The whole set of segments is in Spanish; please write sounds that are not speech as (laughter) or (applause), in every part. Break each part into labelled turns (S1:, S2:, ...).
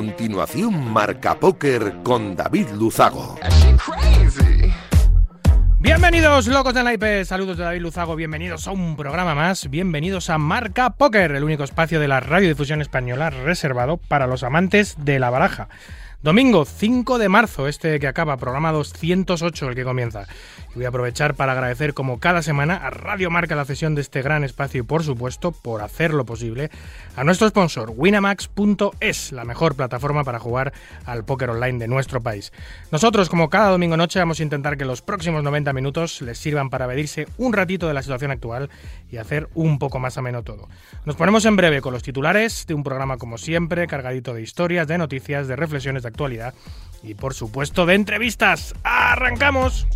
S1: continuación Marca Póker con David Luzago.
S2: Bienvenidos, locos de naipe. Saludos de David Luzago. Bienvenidos a un programa más. Bienvenidos a Marca Póker, el único espacio de la radiodifusión española reservado para los amantes de la baraja. Domingo 5 de marzo, este que acaba, programa 208, el que comienza. Voy a aprovechar para agradecer, como cada semana, a Radio Marca la cesión de este gran espacio y, por supuesto, por hacerlo posible, a nuestro sponsor, Winamax.es, la mejor plataforma para jugar al póker online de nuestro país. Nosotros, como cada domingo noche, vamos a intentar que los próximos 90 minutos les sirvan para medirse un ratito de la situación actual y hacer un poco más ameno todo. Nos ponemos en breve con los titulares de un programa, como siempre, cargadito de historias, de noticias, de reflexiones de actualidad y, por supuesto, de entrevistas. ¡Arrancamos!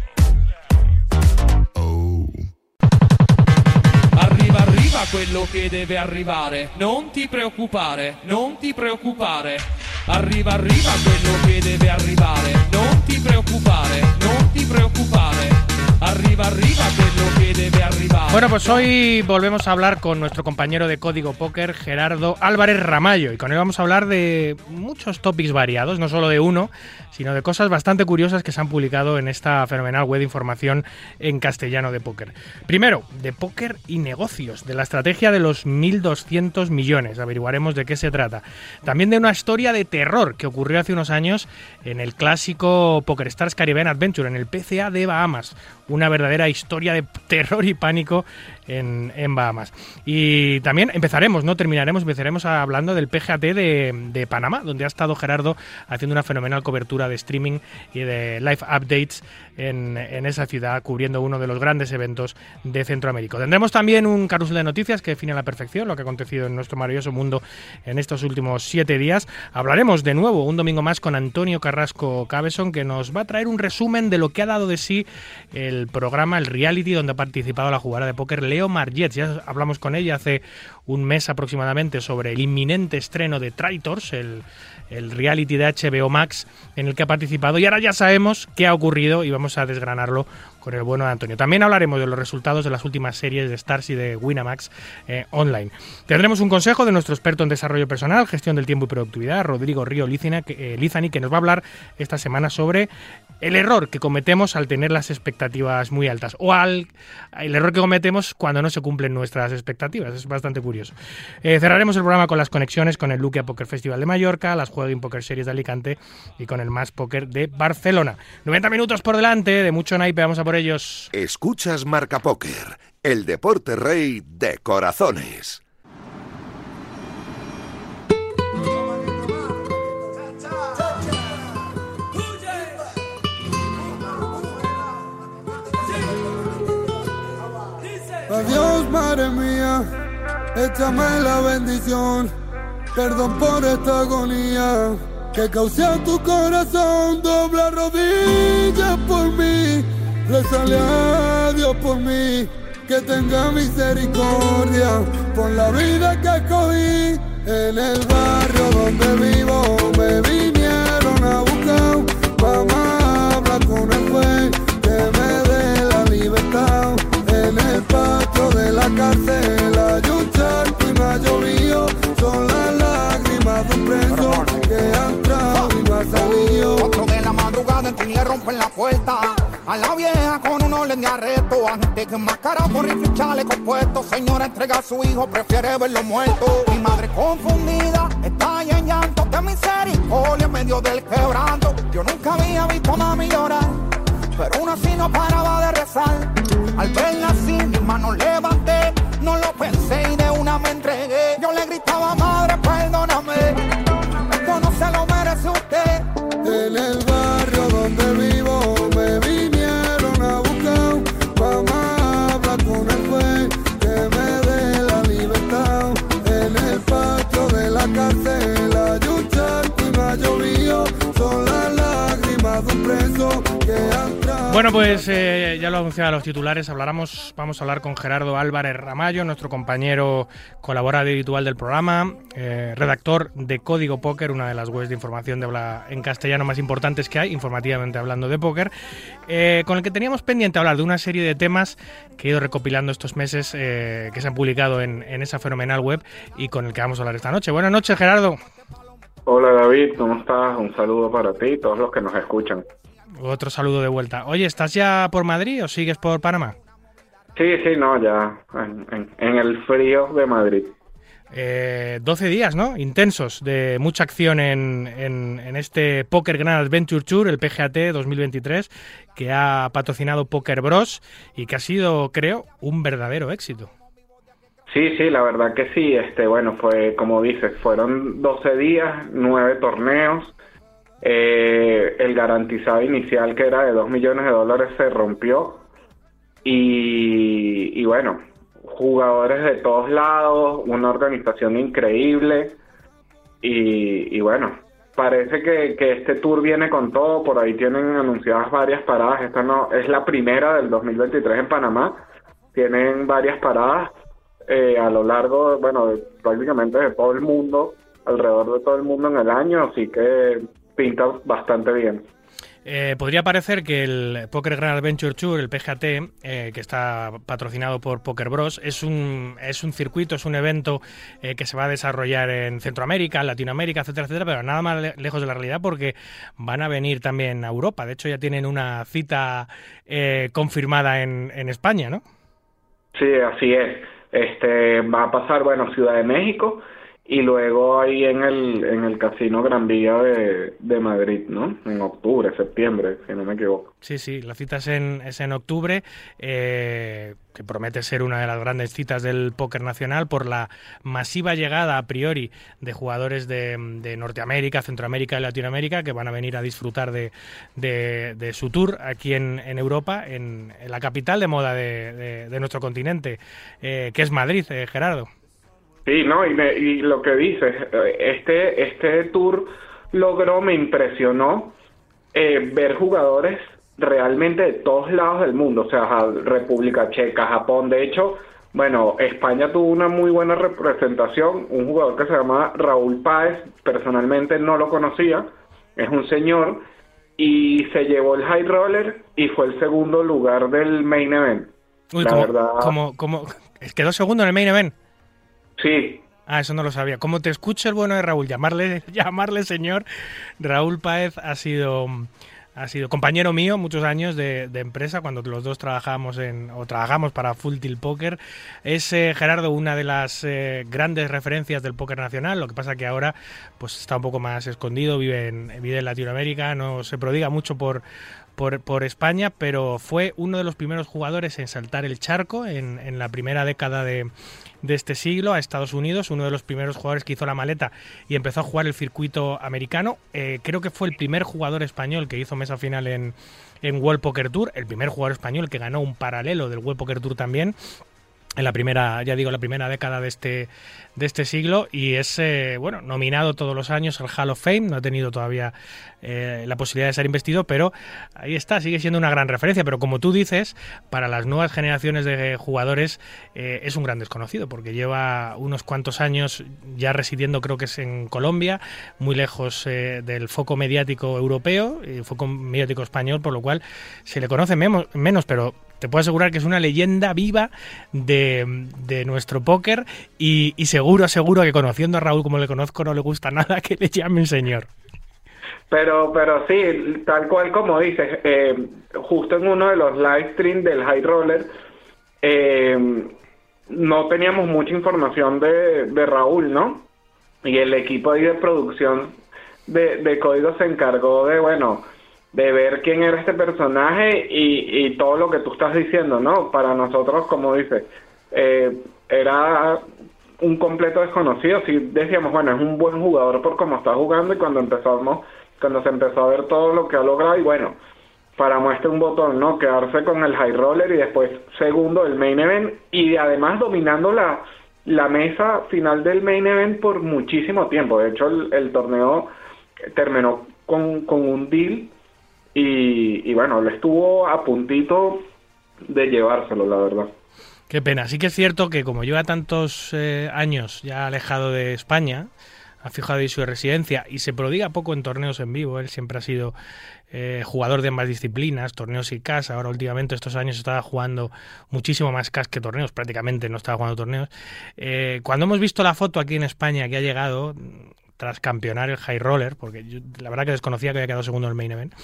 S3: Arriva, quello che deve arrivare. Non ti preoccupare, non ti preoccupare. Arriva, arriva quello che debe arrivare. Non ti preoccupare, non ti preoccupare. Arriba, arriba, quello que debe arribar.
S2: Bueno, pues hoy volvemos a hablar con nuestro compañero de Código Póker, Gerardo Álvarez Ramallo, y con él vamos a hablar de muchos topics variados, no solo de uno, sino de cosas bastante curiosas que se han publicado en esta fenomenal web de información en castellano de póker. Primero, de póker y negocios, de la estrategia de los 1.200 millones, averiguaremos de qué se trata. También de una historia de terror que ocurrió hace unos años en el clásico Poker Stars Caribbean Adventure, en el PCA de Bahamas. Una verdadera historia de terror y pánico en, Bahamas. Y también empezaremos, no terminaremos, empezaremos hablando del PGAT de, de Panamá, donde ha estado Gerardo haciendo una fenomenal cobertura de streaming y de live updates en, esa ciudad, cubriendo uno de los grandes eventos de Centroamérica. Tendremos también un carrusel de noticias que define a la perfección lo que ha acontecido en nuestro maravilloso mundo en estos últimos siete días. Hablaremos de nuevo un domingo más con Antonio Carrasco Cabeson, que nos va a traer un resumen de lo que ha dado de sí el programa, el reality, donde ha participado la jugadora de póker Leo Margets. Ya hablamos con ella hace un mes aproximadamente sobre el inminente estreno de Traitors, el el reality de HBO Max en el que ha participado y ahora ya sabemos qué ha ocurrido y vamos a desgranarlo con el bueno de Antonio. También hablaremos de los resultados de las últimas series de Stars y de Winamax eh, online. Tendremos un consejo de nuestro experto en desarrollo personal, gestión del tiempo y productividad, Rodrigo Río Lizani, que, eh, que nos va a hablar esta semana sobre el error que cometemos al tener las expectativas muy altas o al el error que cometemos cuando no se cumplen nuestras expectativas. Es bastante curioso. Eh, cerraremos el programa con las conexiones con el Luquia Poker Festival de Mallorca, las Juegos Poker Series de Alicante y con el Más Poker de Barcelona. 90 minutos por delante, de mucho naipe, vamos a por ellos.
S1: Escuchas Marca Póker, el deporte rey de corazones.
S4: Adiós, madre mía, échame la bendición, perdón por esta agonía que causé a tu corazón, dobla rodillas por mí, sale a Dios por mí, que tenga misericordia por la vida que cogí en el barrio donde vivo, me vinieron a buscar, mamá habla con el juez que me dé la libertad en el patio de la cárcel, hay un charco y me ha llovido, son las lágrimas de un preso que ha entrado y no ha salido.
S5: Cuatro de la madrugada en le rompen la puerta. A la vieja con un orden de arresto Antes que máscara por rifle chaleco puesto Señora entrega a su hijo, prefiere verlo muerto Mi madre confundida, está en llanto De misericordia en medio del quebranto Yo nunca había visto a mami llorar pero uno así no paraba de rezar. Al verla así, mi mano levanté, no lo pensé y de una me entregué. Yo le gritaba, madre, perdóname, esto no se lo merece usted.
S2: Bueno, pues eh, ya lo anunciaba los titulares, hablaremos, vamos a hablar con Gerardo Álvarez Ramallo, nuestro compañero colaborador habitual del programa, eh, redactor de Código Póker, una de las webs de información de habla en castellano más importantes que hay, informativamente hablando de póker, eh, con el que teníamos pendiente hablar de una serie de temas que he ido recopilando estos meses que se han publicado en, en esa fenomenal web y con el que vamos a hablar esta noche. Buenas noches, Gerardo.
S6: Hola David, ¿cómo estás? Un saludo para ti y todos los que nos escuchan.
S2: Otro saludo de vuelta. Oye, ¿estás ya por Madrid o sigues por Panamá?
S6: Sí, sí, no, ya en, en el frío de Madrid.
S2: Eh, 12 días, ¿no? Intensos, de mucha acción en, en, este Poker Grand Adventure Tour, el PGAT 2023, que ha patrocinado Poker Bros y que ha sido, creo, un verdadero éxito.
S6: Sí, sí, la verdad que sí. Este, bueno, fue como dices, fueron 12 días, 9 torneos. Eh, el garantizado inicial que era de 2 millones de dólares se rompió. Y, bueno, jugadores de todos lados, una organización increíble y, bueno, parece que, este tour viene con todo, por ahí tienen anunciadas varias paradas, esta no es la primera del 2023 en Panamá, tienen varias paradas eh, a lo largo, bueno, prácticamente de todo el mundo, alrededor de todo el mundo en el año, así que pinta bastante bien.
S2: Eh, podría parecer que el Poker Grand Adventure Tour, el PGAT, eh, que está patrocinado por Poker Bros, es un, es un circuito, es un evento eh, que se va a desarrollar en Centroamérica, Latinoamérica, etcétera, etcétera, pero nada más lejos de la realidad porque van a venir también a Europa. De hecho, ya tienen una cita confirmada en, en España, ¿no?
S6: Sí, así es. Este va a pasar, bueno, Ciudad de México y luego ahí en el, en el Casino Gran Vía de, de, Madrid, ¿no? En octubre, septiembre, si no me equivoco.
S2: Sí, sí, la cita es en, es en octubre, eh, que promete ser una de las grandes citas del póker nacional por la masiva llegada a priori de jugadores de, de Norteamérica, Centroamérica y Latinoamérica que van a venir a disfrutar de, de, su tour aquí en, en Europa, en, la capital de moda de, nuestro continente, eh, que es Madrid, eh, Gerardo.
S6: Sí, no, y, lo que dices, este, este tour logró, me impresionó eh, ver jugadores realmente de todos lados del mundo, o sea, República Checa, Japón, de hecho, bueno, España tuvo una muy buena representación, un jugador que se llama Raúl Páez, personalmente no lo conocía, es un señor, y se llevó el high roller y fue el segundo lugar del main event.
S2: Uy, La verdad... como, como, quedó segundo en el main event.
S6: Sí.
S2: Ah, eso no lo sabía. Como te escucho el bueno de Raúl, llamarle, (laughs) llamarle señor, Raúl Páez ha sido, ha sido compañero mío muchos años de, empresa cuando los dos trabajamos en, o trabajamos para Full Tilt Poker. Es eh, Gerardo una de las eh, grandes referencias del póker nacional, lo que pasa que ahora pues está un poco más escondido, vive en, vive en Latinoamérica, no se prodiga mucho por, por, por, España, pero fue uno de los primeros jugadores en saltar el charco en, en la primera década de, de este siglo a Estados Unidos, uno de los primeros jugadores que hizo la maleta y empezó a jugar el circuito americano. Eh, creo que fue el primer jugador español que hizo mesa final en, en World Poker Tour, el primer jugador español que ganó un paralelo del World Poker Tour también en la primera, ya digo, la primera década de este, de este siglo y es, eh, bueno, nominado todos los años al Hall of Fame, no ha tenido todavía eh, la posibilidad de ser investido, pero ahí está, sigue siendo una gran referencia, pero como tú dices, para las nuevas generaciones de jugadores eh, es un gran desconocido, porque lleva unos cuantos años ya residiendo, creo que es en Colombia, muy lejos del foco mediático europeo, y foco mediático español, por lo cual se le conoce menos, pero te puedo asegurar que es una leyenda viva de, nuestro póker y, seguro, seguro que conociendo a Raúl como le conozco no le gusta (laughs) nada que le llamen señor.
S6: Pero, pero sí, tal cual como dices, eh, justo en uno de los live streams del High Roller, eh, no teníamos mucha información de, de Raúl, ¿no? Y el equipo ahí de producción de, de Código se encargó de, bueno, de ver quién era este personaje y, todo lo que tú estás diciendo, ¿no? Para nosotros, como dices, eh, era un completo desconocido. Si decíamos, bueno, es un buen jugador por cómo está jugando y cuando empezamos, cuando se empezó a ver todo lo que ha logrado y bueno, para muestra un botón, ¿no? Quedarse con el high roller y después segundo el main event y además dominando la, la mesa final del main event por muchísimo tiempo. De hecho, el, el torneo terminó con, con un deal y, bueno, le estuvo a puntito de llevárselo, la verdad.
S2: Qué pena. Sí que es cierto que como lleva tantos eh, años ya alejado de España, ha fijado ahí su residencia y se prodiga poco en torneos en vivo. Él siempre ha sido eh, jugador de ambas disciplinas, torneos y CAS. Ahora últimamente estos años estaba jugando muchísimo más CAS que torneos, prácticamente no estaba jugando torneos. Eh, cuando hemos visto la foto aquí en España que ha llegado, tras campeonar el high roller, porque yo, la verdad que desconocía que había quedado segundo en el main event.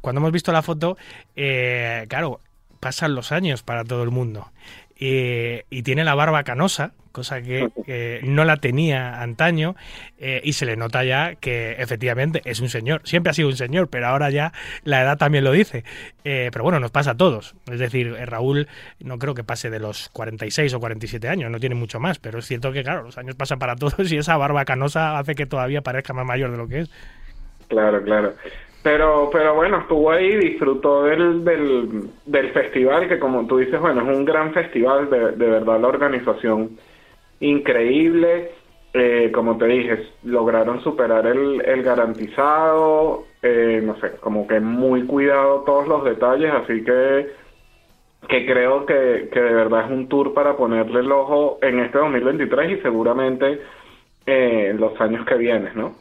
S2: Cuando hemos visto la foto, eh, claro, pasan los años para todo el mundo. Eh, y tiene la barba canosa, cosa que (laughs) eh, no la tenía antaño, eh, y se le nota ya que efectivamente es un señor. Siempre ha sido un señor, pero ahora ya la edad también lo dice. pero bueno, nos pasa a todos. Es decir, Raúl no creo que pase de los 46 o 47 años, no tiene mucho más, pero es cierto que, claro, los años pasan para (laughs) todos y esa barba canosa hace que todavía parezca más mayor de lo que es.
S6: Claro, claro. Pero, pero bueno, estuvo ahí, disfrutó del, del, del, festival, que como tú dices, bueno, es un gran festival, de, de verdad la organización increíble. Eh, como te dije, lograron superar el, el garantizado, eh, no sé, como que muy cuidado todos los detalles, así que, que creo que, que de verdad es un tour para ponerle el ojo en este 2023 y seguramente eh, en los años que vienen, ¿no?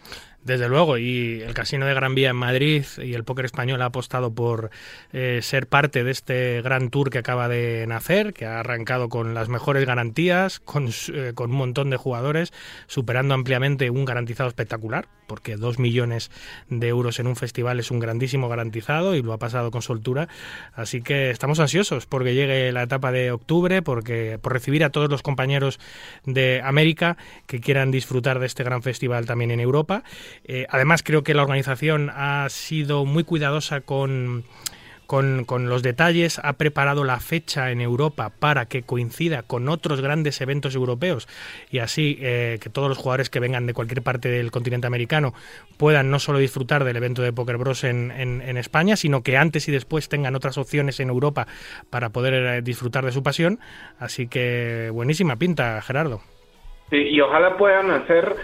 S2: Desde luego, y el Casino de Gran Vía en Madrid y el Póker Español ha apostado por eh, ser parte de este gran tour que acaba de nacer, que ha arrancado con las mejores garantías, con, eh, con un montón de jugadores, superando ampliamente un garantizado espectacular, porque dos millones de euros en un festival es un grandísimo garantizado y lo ha pasado con soltura. Así que estamos ansiosos porque llegue la etapa de octubre, porque por recibir a todos los compañeros de América que quieran disfrutar de este gran festival también en Europa. Eh, además, creo que la organización ha sido muy cuidadosa con, con, con, los detalles, ha preparado la fecha en Europa para que coincida con otros grandes eventos europeos y así eh, que todos los jugadores que vengan de cualquier parte del continente americano puedan no solo disfrutar del evento de Poker Bros en, en, España, sino que antes y después tengan otras opciones en Europa para poder eh, disfrutar de su pasión. Así que buenísima pinta, Gerardo.
S6: Y ojalá puedan hacer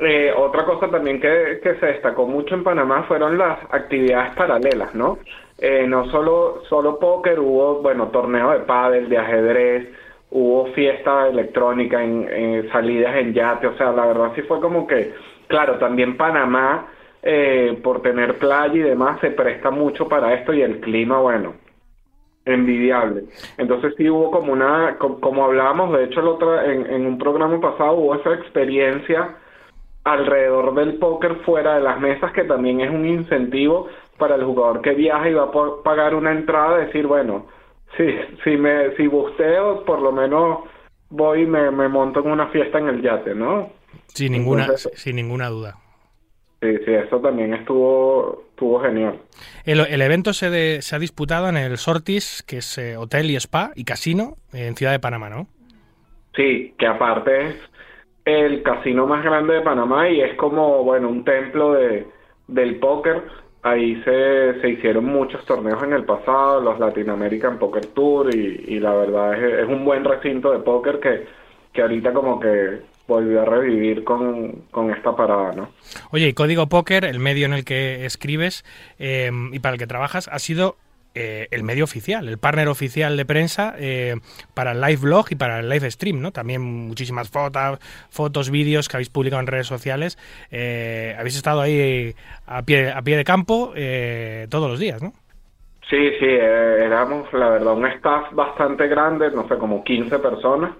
S6: eh, otra cosa también que, se destacó mucho en Panamá fueron las actividades paralelas, ¿no? Eh, no solo, solo póker, hubo, bueno, torneo de pádel, de ajedrez, hubo fiesta electrónica, en, salidas en yate, o sea, la verdad sí fue como que, claro, también Panamá, eh, por tener playa y demás, se presta mucho para esto y el clima, bueno, envidiable. Entonces sí hubo como una, como, como hablábamos, de hecho el otro, en, en un programa pasado hubo esa experiencia alrededor del póker fuera de las mesas, que también es un incentivo para el jugador que viaja y va a pagar una entrada, decir, bueno, sí, si me si busteo, por lo menos voy y me, me monto en una fiesta en el yate, ¿no?
S2: Sin ninguna, Entonces, sin ninguna duda.
S6: Sí, sí, eso también estuvo, estuvo genial.
S2: El, el evento se, de, se ha disputado en el Sortis, que es eh, hotel y spa y casino en Ciudad de Panamá, ¿no?
S6: Sí, que aparte es el casino más grande de Panamá y es como, bueno, un templo de, del póker. Ahí se, se hicieron muchos torneos en el pasado, los Latin American Poker Tour y, y la verdad es, es, un buen recinto de póker que, que ahorita como que volvió a revivir con, con, esta parada, ¿no?
S2: Oye, y Código Póker, el medio en el que escribes eh, y para el que trabajas, ha sido eh, el medio oficial, el partner oficial de prensa eh, para el live blog y para el live stream, ¿no? También muchísimas fotos, fotos, vídeos que habéis publicado en redes sociales. Eh, habéis estado ahí a pie, a pie de campo eh, todos los días, ¿no?
S6: Sí, sí, éramos, la verdad, un staff bastante grande, no sé, como 15 personas,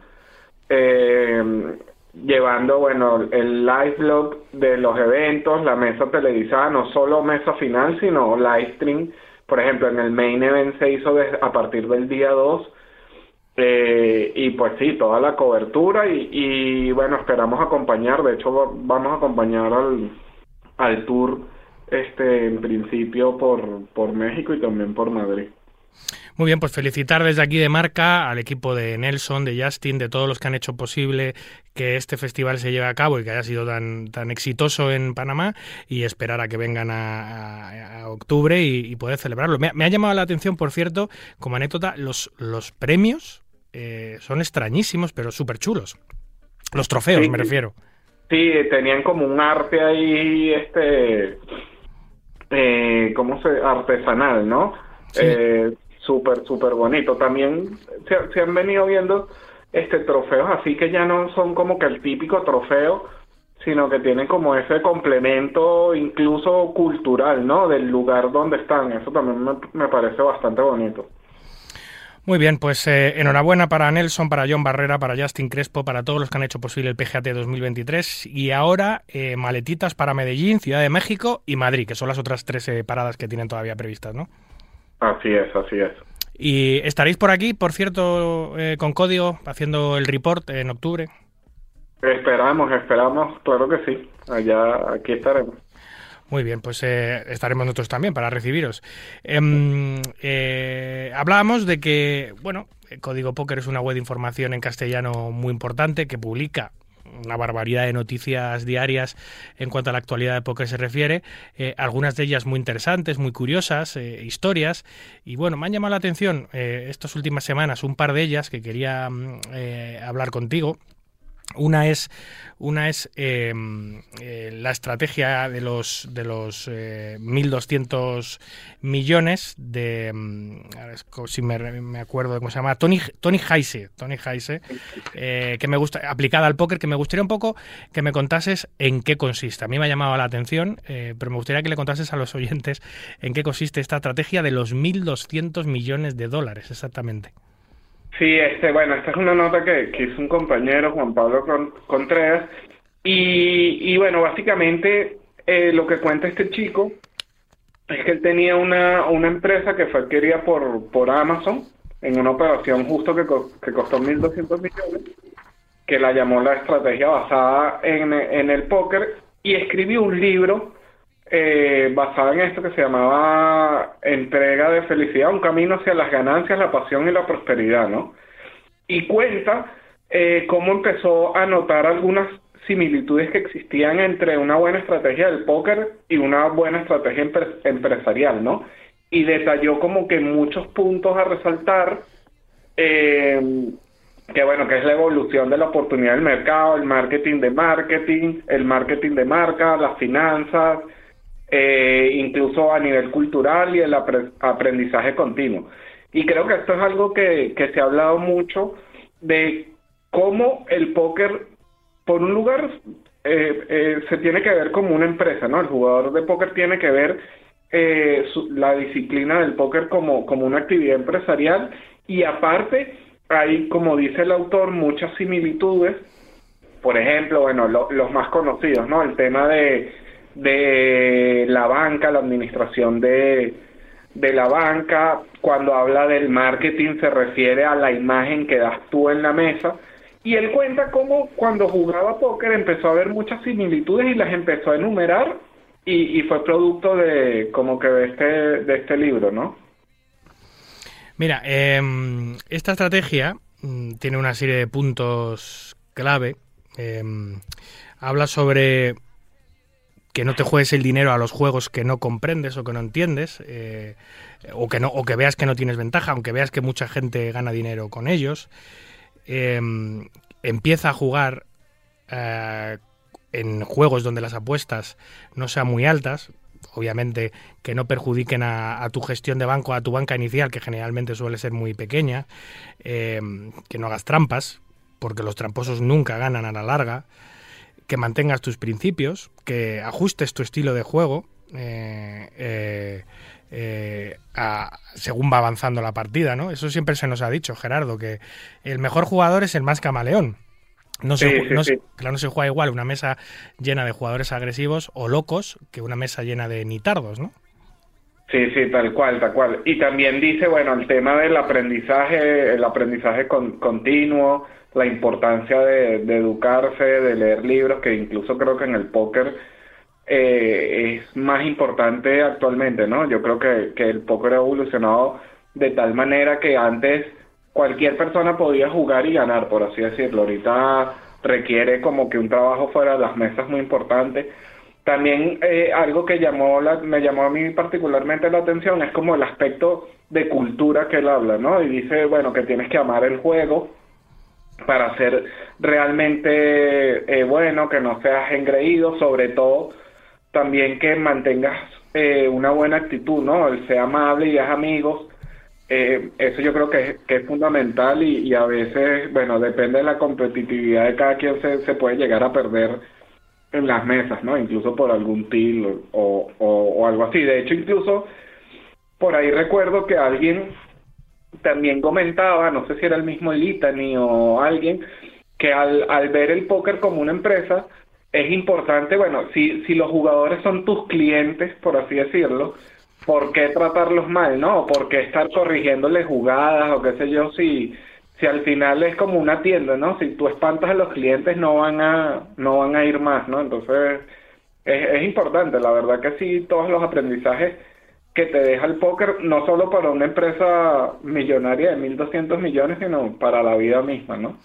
S6: llevando, bueno, el live blog de los eventos, la mesa televisada, no solo mesa final, sino live stream por ejemplo, en el main event se hizo desde, a partir del día 2 eh, y pues sí, toda la cobertura y, y, bueno, esperamos acompañar, de hecho vamos a acompañar al, al tour este en principio por, por México y también por Madrid.
S2: Muy bien, pues felicitar desde aquí de marca al equipo de Nelson, de Justin, de todos los que han hecho posible que este festival se lleve a cabo y que haya sido tan, tan exitoso en Panamá y esperar a que vengan a, a, a octubre y, y, poder celebrarlo. Me, me, ha llamado la atención, por cierto, como anécdota, los, los premios eh, son extrañísimos, pero súper chulos. Los trofeos,
S6: sí,
S2: me refiero.
S6: Sí, tenían como un arte ahí, este, eh, ¿cómo se? Artesanal, ¿no? Sí. Eh, súper, súper bonito. También se, se, han venido viendo este trofeos así que ya no son como que el típico trofeo, sino que tienen como ese complemento incluso cultural, ¿no? Del lugar donde están. Eso también me, me parece bastante bonito.
S2: Muy bien, pues eh, enhorabuena para Nelson, para John Barrera, para Justin Crespo, para todos los que han hecho posible el PGAT 2023 y ahora eh, maletitas para Medellín, Ciudad de México y Madrid, que son las otras tres eh, paradas que tienen todavía previstas, ¿no?
S6: Así es, así es.
S2: Y estaréis por aquí, por cierto, con código, haciendo el report en octubre.
S6: Esperamos, esperamos, claro que sí. Allá, aquí estaremos.
S2: Muy bien, pues eh, estaremos nosotros también para recibiros. Em, eh, hablábamos de que, bueno, Código Póker es una web de información en castellano muy importante que publica una barbaridad de noticias diarias en cuanto a la actualidad de póker se refiere, eh, algunas de ellas muy interesantes, muy curiosas, historias, y bueno, me han llamado la atención estas últimas semanas un par de ellas que quería mm, hablar contigo. Una es, una es em, eh, la estrategia de los, de los 1.200 eh, millones de, em, si me, acuerdo de cómo se llama, Tony, Tony Heise, Tony Heise eh, que me gusta, aplicada al póker, que me gustaría un poco que me contases en qué consiste. A mí me ha llamado la atención, pero me gustaría que le contases a los oyentes en qué consiste esta estrategia de los 1.200 millones de dólares, exactamente.
S6: Sí, este, bueno, esta es una nota que, que hizo un compañero, Juan Pablo Contreras, y, y bueno, básicamente eh, lo que cuenta este chico es que él tenía una, una empresa que fue adquirida por, por Amazon en una operación justo que, que costó 1.200 millones, que la llamó la estrategia basada en, en el póker, y escribió un libro eh, basada en esto que se llamaba entrega de felicidad, un camino hacia las ganancias, la pasión y la prosperidad, ¿no? Y cuenta eh, cómo empezó a notar algunas similitudes que existían entre una buena estrategia del póker y una buena estrategia empresarial, ¿no? Y detalló como que muchos puntos a resaltar, eh, que bueno, que es la evolución de la oportunidad del mercado, el marketing de marketing, el marketing de marca, las finanzas, eh, incluso a nivel cultural y el aprendizaje continuo. Y creo que esto es algo que, que se ha hablado mucho de cómo el póker, por un lugar, eh, eh, se tiene que ver como una empresa, ¿no? El jugador de póker tiene que ver la disciplina del póker como, como una actividad empresarial y aparte hay, como dice el autor, muchas similitudes. Por ejemplo, bueno, los más conocidos, ¿no? El tema de de la banca, la administración de, de la banca, cuando habla del marketing se refiere a la imagen que das tú en la mesa. Y él cuenta cómo cuando jugaba póker empezó a ver muchas similitudes y las empezó a enumerar y, fue producto de como que de este, de este libro, ¿no?
S2: Mira, em, esta estrategia mm, tiene una serie de puntos clave. Em, habla sobre que no te juegues el dinero a los juegos que no comprendes o que no entiendes, eh, o, que no, o que veas que no tienes ventaja, aunque veas que mucha gente gana dinero con ellos. Em, empieza a jugar eh, en juegos donde las apuestas no sean muy altas, obviamente que no perjudiquen a, tu gestión de banco, a tu banca inicial, que generalmente suele ser muy pequeña, em, que no hagas trampas, porque los tramposos nunca ganan a la larga que mantengas tus principios, que ajustes tu estilo de juego eh, eh, eh, según va avanzando la partida, ¿no? Eso siempre se nos ha dicho, Gerardo, que el mejor jugador es el más camaleón. No se, no, no se juega igual una mesa llena de jugadores agresivos o locos que una mesa llena de nitardos, ¿no?
S6: Sí, sí, tal cual, tal cual. Y también dice, bueno, el tema del aprendizaje, el aprendizaje continuo, la importancia de, educarse, de leer libros, que incluso creo que en el póker eh, es más importante actualmente, ¿no? Yo creo que, que el póker ha evolucionado de tal manera que antes cualquier persona podía jugar y ganar, por así decirlo. Ahorita requiere como que un trabajo fuera de las mesas muy importante. También eh, algo que llamó la, me llamó a mí particularmente la atención es como el aspecto de cultura que él habla, ¿no? Y dice, bueno, que tienes que amar el juego, para ser realmente eh, bueno, que no seas engreído, sobre todo también que mantengas eh, una buena actitud, ¿no? El ser amable y es amigos, eh, eso yo creo que es, fundamental y, a veces, bueno, depende de la competitividad de cada quien se, se puede llegar a perder en las mesas, ¿no? Incluso por algún til o algo así. De hecho, incluso por ahí recuerdo que alguien también comentaba, no sé si era el mismo Litany o alguien, que al, al ver el póker como una empresa, es importante, bueno, si, si los jugadores son tus clientes, por así decirlo, ¿por qué tratarlos mal, no? ¿Por qué estar corrigiéndoles jugadas o qué sé yo si si al final es como una tienda, ¿no? Si tú espantas a los clientes no van a no van a ir más, ¿no? Entonces es, es importante, la verdad que sí, todos los aprendizajes que te deja el póker, no solo para una empresa millonaria de 1.200 millones, sino para la vida misma, ¿no?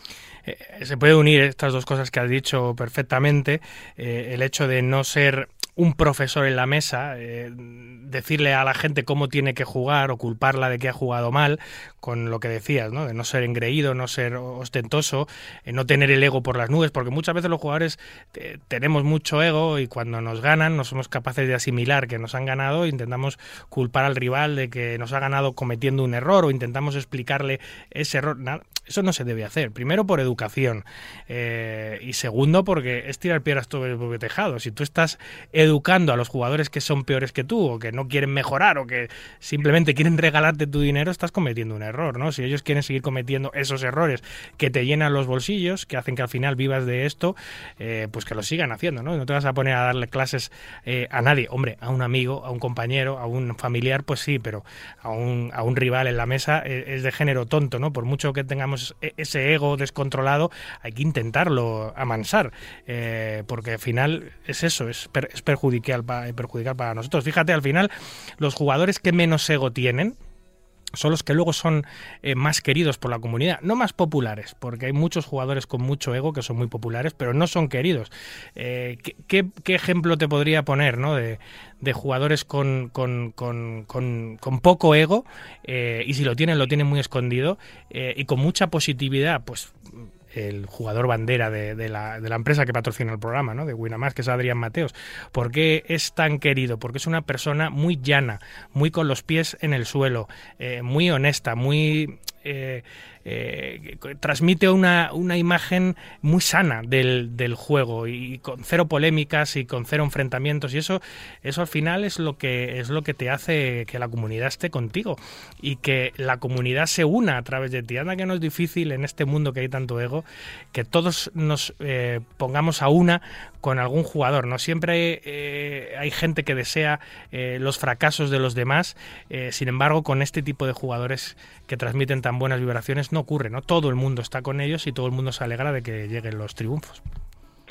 S2: Eh, se puede unir estas dos cosas que has dicho perfectamente, eh, el hecho de no ser un profesor en la mesa, eh, decirle a la gente cómo tiene que jugar o culparla de que ha jugado mal, con lo que decías, ¿no? De no ser engreído, no ser ostentoso, eh, no tener el ego por las nubes, porque muchas veces los jugadores eh, tenemos mucho ego y cuando nos ganan no somos capaces de asimilar que nos han ganado, intentamos culpar al rival de que nos ha ganado cometiendo un error o intentamos explicarle ese error. Eso no se debe hacer. Primero por educación y segundo porque es tirar piedras todo el tejado. Si tú estás educando a los jugadores que son peores que tú o que no quieren mejorar o que simplemente quieren regalarte tu dinero, estás cometiendo un error, ¿no? Si ellos quieren seguir cometiendo esos errores que te llenan los bolsillos, que hacen que al final vivas de esto, eh, pues que lo sigan haciendo, ¿no? No te vas a poner a darle clases eh, a nadie, hombre, a un amigo, a un compañero, a un familiar, pues sí, pero a un, a un rival en la mesa eh, es de género tonto, ¿no? Por mucho que tengamos e, ese ego descontrolado, hay que intentarlo amansar, porque al final es eso, es, perjudicial, para nosotros. Fíjate, al final, los jugadores que menos ego tienen, son los que luego son eh, más queridos por la comunidad, no más populares, porque hay muchos jugadores con mucho ego que son muy populares, pero no son queridos. Eh, ¿qué, ejemplo te podría poner ¿no? de, jugadores con, poco ego, eh, y si lo tienen, lo tienen muy escondido, y con mucha positividad? Pues el jugador bandera de, la, de, la, empresa que patrocina el programa, ¿no? de Winamax, que es Adrián Mateos. ¿Por qué es tan querido? Porque es una persona muy llana, muy con los pies en el suelo, eh, muy honesta, muy... Eh, eh, transmite una, una, imagen muy sana del, del, juego y con cero polémicas y con cero enfrentamientos. Y eso eso al final es lo que es lo que te hace que la comunidad esté contigo y que la comunidad se una a través de ti. Anda que no es difícil en este mundo que hay tanto ego que todos nos eh, pongamos a una con algún jugador. No siempre eh, hay gente que desea los fracasos de los demás sin embargo con este tipo de jugadores que transmiten tan buenas vibraciones no ocurre, ¿no? Todo el mundo está con ellos y todo el mundo se alegra de que lleguen los triunfos.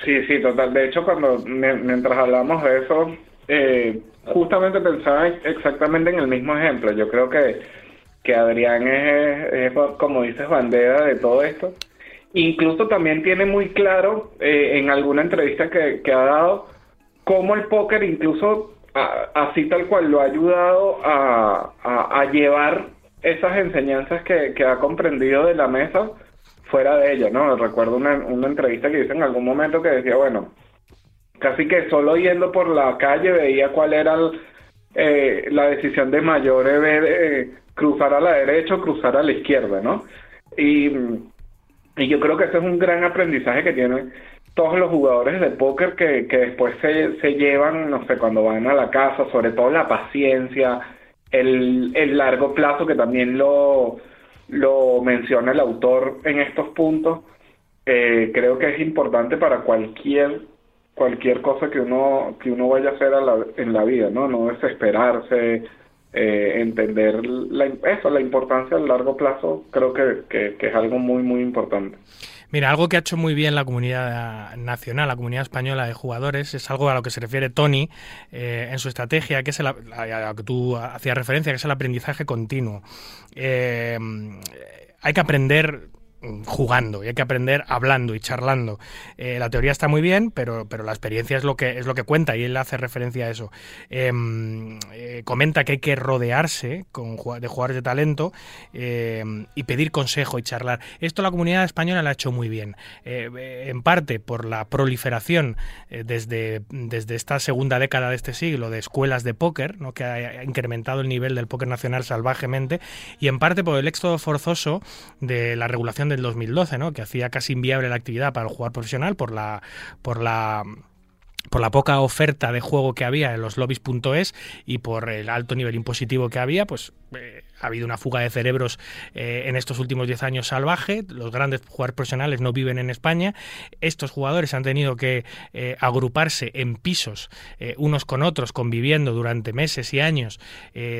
S6: Sí, sí, total. De hecho, cuando mientras hablamos de eso, eh, justamente pensaba exactamente en el mismo ejemplo. Yo creo que, que Adrián es, como dices, bandera de todo esto. Incluso también tiene muy claro eh, en alguna entrevista que, ha dado cómo el póker incluso así tal cual lo ha ayudado a, a llevar esas enseñanzas que, que ha comprendido de la mesa fuera de ella, ¿no? Recuerdo una, una entrevista que hice en algún momento que decía, bueno, casi que solo yendo por la calle veía cuál era eh, la decisión de mayor de cruzar a la derecha o cruzar a la izquierda, ¿no? Y, y yo creo que ese es un gran aprendizaje que tienen todos los jugadores de póker que, que después se, se llevan, no sé, cuando van a la casa, sobre todo la paciencia, el, el largo plazo que también lo, lo menciona el autor en estos puntos, eh, creo que es importante para cualquier cualquier cosa que uno que uno vaya a hacer en la vida, no no desesperarse, eh, entender la, eso, la importancia del largo plazo, creo que, que es algo muy muy importante.
S2: Mira, algo que ha hecho muy bien la comunidad nacional, la comunidad española de jugadores, es algo a lo que se refiere Tony eh, en su estrategia, que es el, a lo que tú hacías referencia, que es el aprendizaje continuo. Eh, hay que aprender jugando y hay que aprender hablando y charlando. Eh, la teoría está muy bien, pero, pero la experiencia es lo que es lo que cuenta y él hace referencia a eso. Em, eh, comenta que hay que rodearse de jugadores de talento em, y pedir consejo y charlar. Esto la comunidad española lo ha hecho muy bien, eh, en parte por la proliferación desde, desde esta segunda década de este siglo de escuelas de póker, ¿no? que ha incrementado el nivel del póker nacional salvajemente, y en parte por el éxodo forzoso de la regulación del 2012, ¿no? que hacía casi inviable la actividad para el jugador profesional por la, por la por la poca oferta de juego que había en los lobbies.es y por el alto nivel impositivo que había, pues eh, ha habido una fuga de cerebros eh, en estos últimos 10 años salvaje. Los grandes jugadores profesionales no viven en España. Estos jugadores han tenido que eh, agruparse en pisos unos con otros, conviviendo durante meses y años,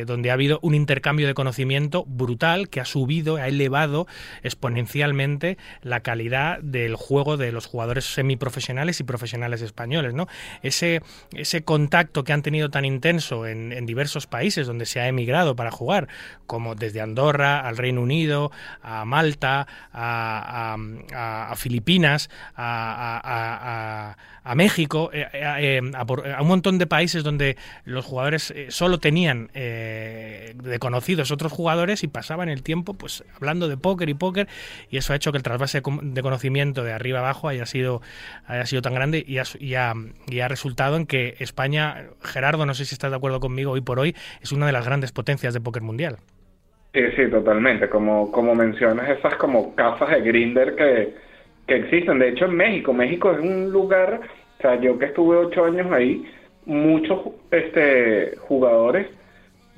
S2: donde ha habido un intercambio de conocimiento brutal que ha subido, ha elevado exponencialmente la calidad del juego de los jugadores semiprofesionales y profesionales españoles. Ese, ese contacto que han tenido tan intenso en, en diversos países donde se ha emigrado para jugar, como desde Andorra al Reino Unido, a Malta, a, Filipinas, a, México, eh, eh, eh, a, un montón de países donde los jugadores solo tenían de conocidos otros jugadores y pasaban el tiempo pues hablando de póker y póker y eso ha hecho que el trasvase de conocimiento de arriba abajo haya sido, haya sido tan grande y ha, y ha resultado en que España, Gerardo, no sé si estás de acuerdo conmigo, hoy por hoy es una de las grandes potencias de póker mundial.
S6: Sí, sí, totalmente. Como, como mencionas, esas como casas de grinder que, que existen. De hecho, en México, México es un lugar, o sea, yo que estuve ocho años ahí, muchos este, jugadores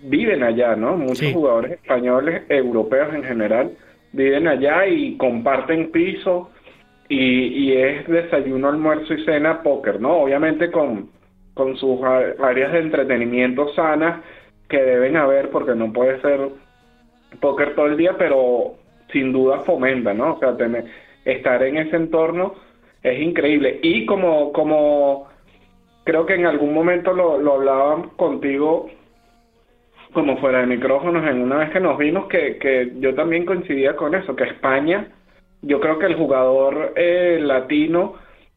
S6: viven allá, ¿no? Muchos jugadores españoles, europeos en general, viven allá y comparten piso y, y es desayuno, almuerzo y cena póker, ¿no? Obviamente con, con sus áreas de entretenimiento sanas que deben haber porque no puede ser póker todo el día, pero sin duda fomenta, ¿no? O sea, tener, estar en ese entorno es increíble. Y como, como creo que en algún momento lo, lo hablaba contigo, como fuera de micrófonos, en una vez que nos vimos, que, que yo también coincidía con eso, que España, yo creo que el jugador eh, latino,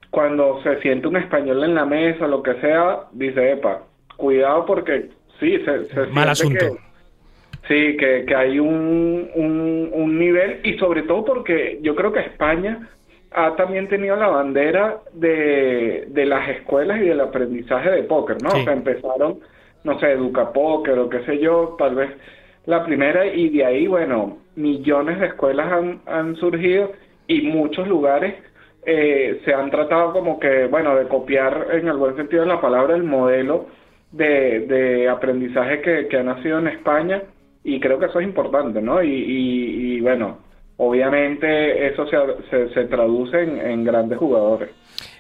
S6: cuando se siente un español en la mesa, lo que sea, dice, epa, cuidado porque sí, se, se
S2: Mal asunto.
S6: Sí, que, que hay un, un, nivel y sobre todo porque yo creo que España ha también tenido la bandera de, de las escuelas y del aprendizaje de póker, ¿no? O sea, empezaron, no sé, Educa Póker o qué sé yo, tal vez la primera y de ahí, bueno, millones de escuelas han, han surgido y muchos lugares eh, se han tratado como que, bueno, de copiar en el buen sentido de la palabra el modelo de, de aprendizaje que, que ha nacido en España y creo que eso es importante, ¿no? Y, y, bueno, obviamente eso se, se, traduce en, grandes jugadores.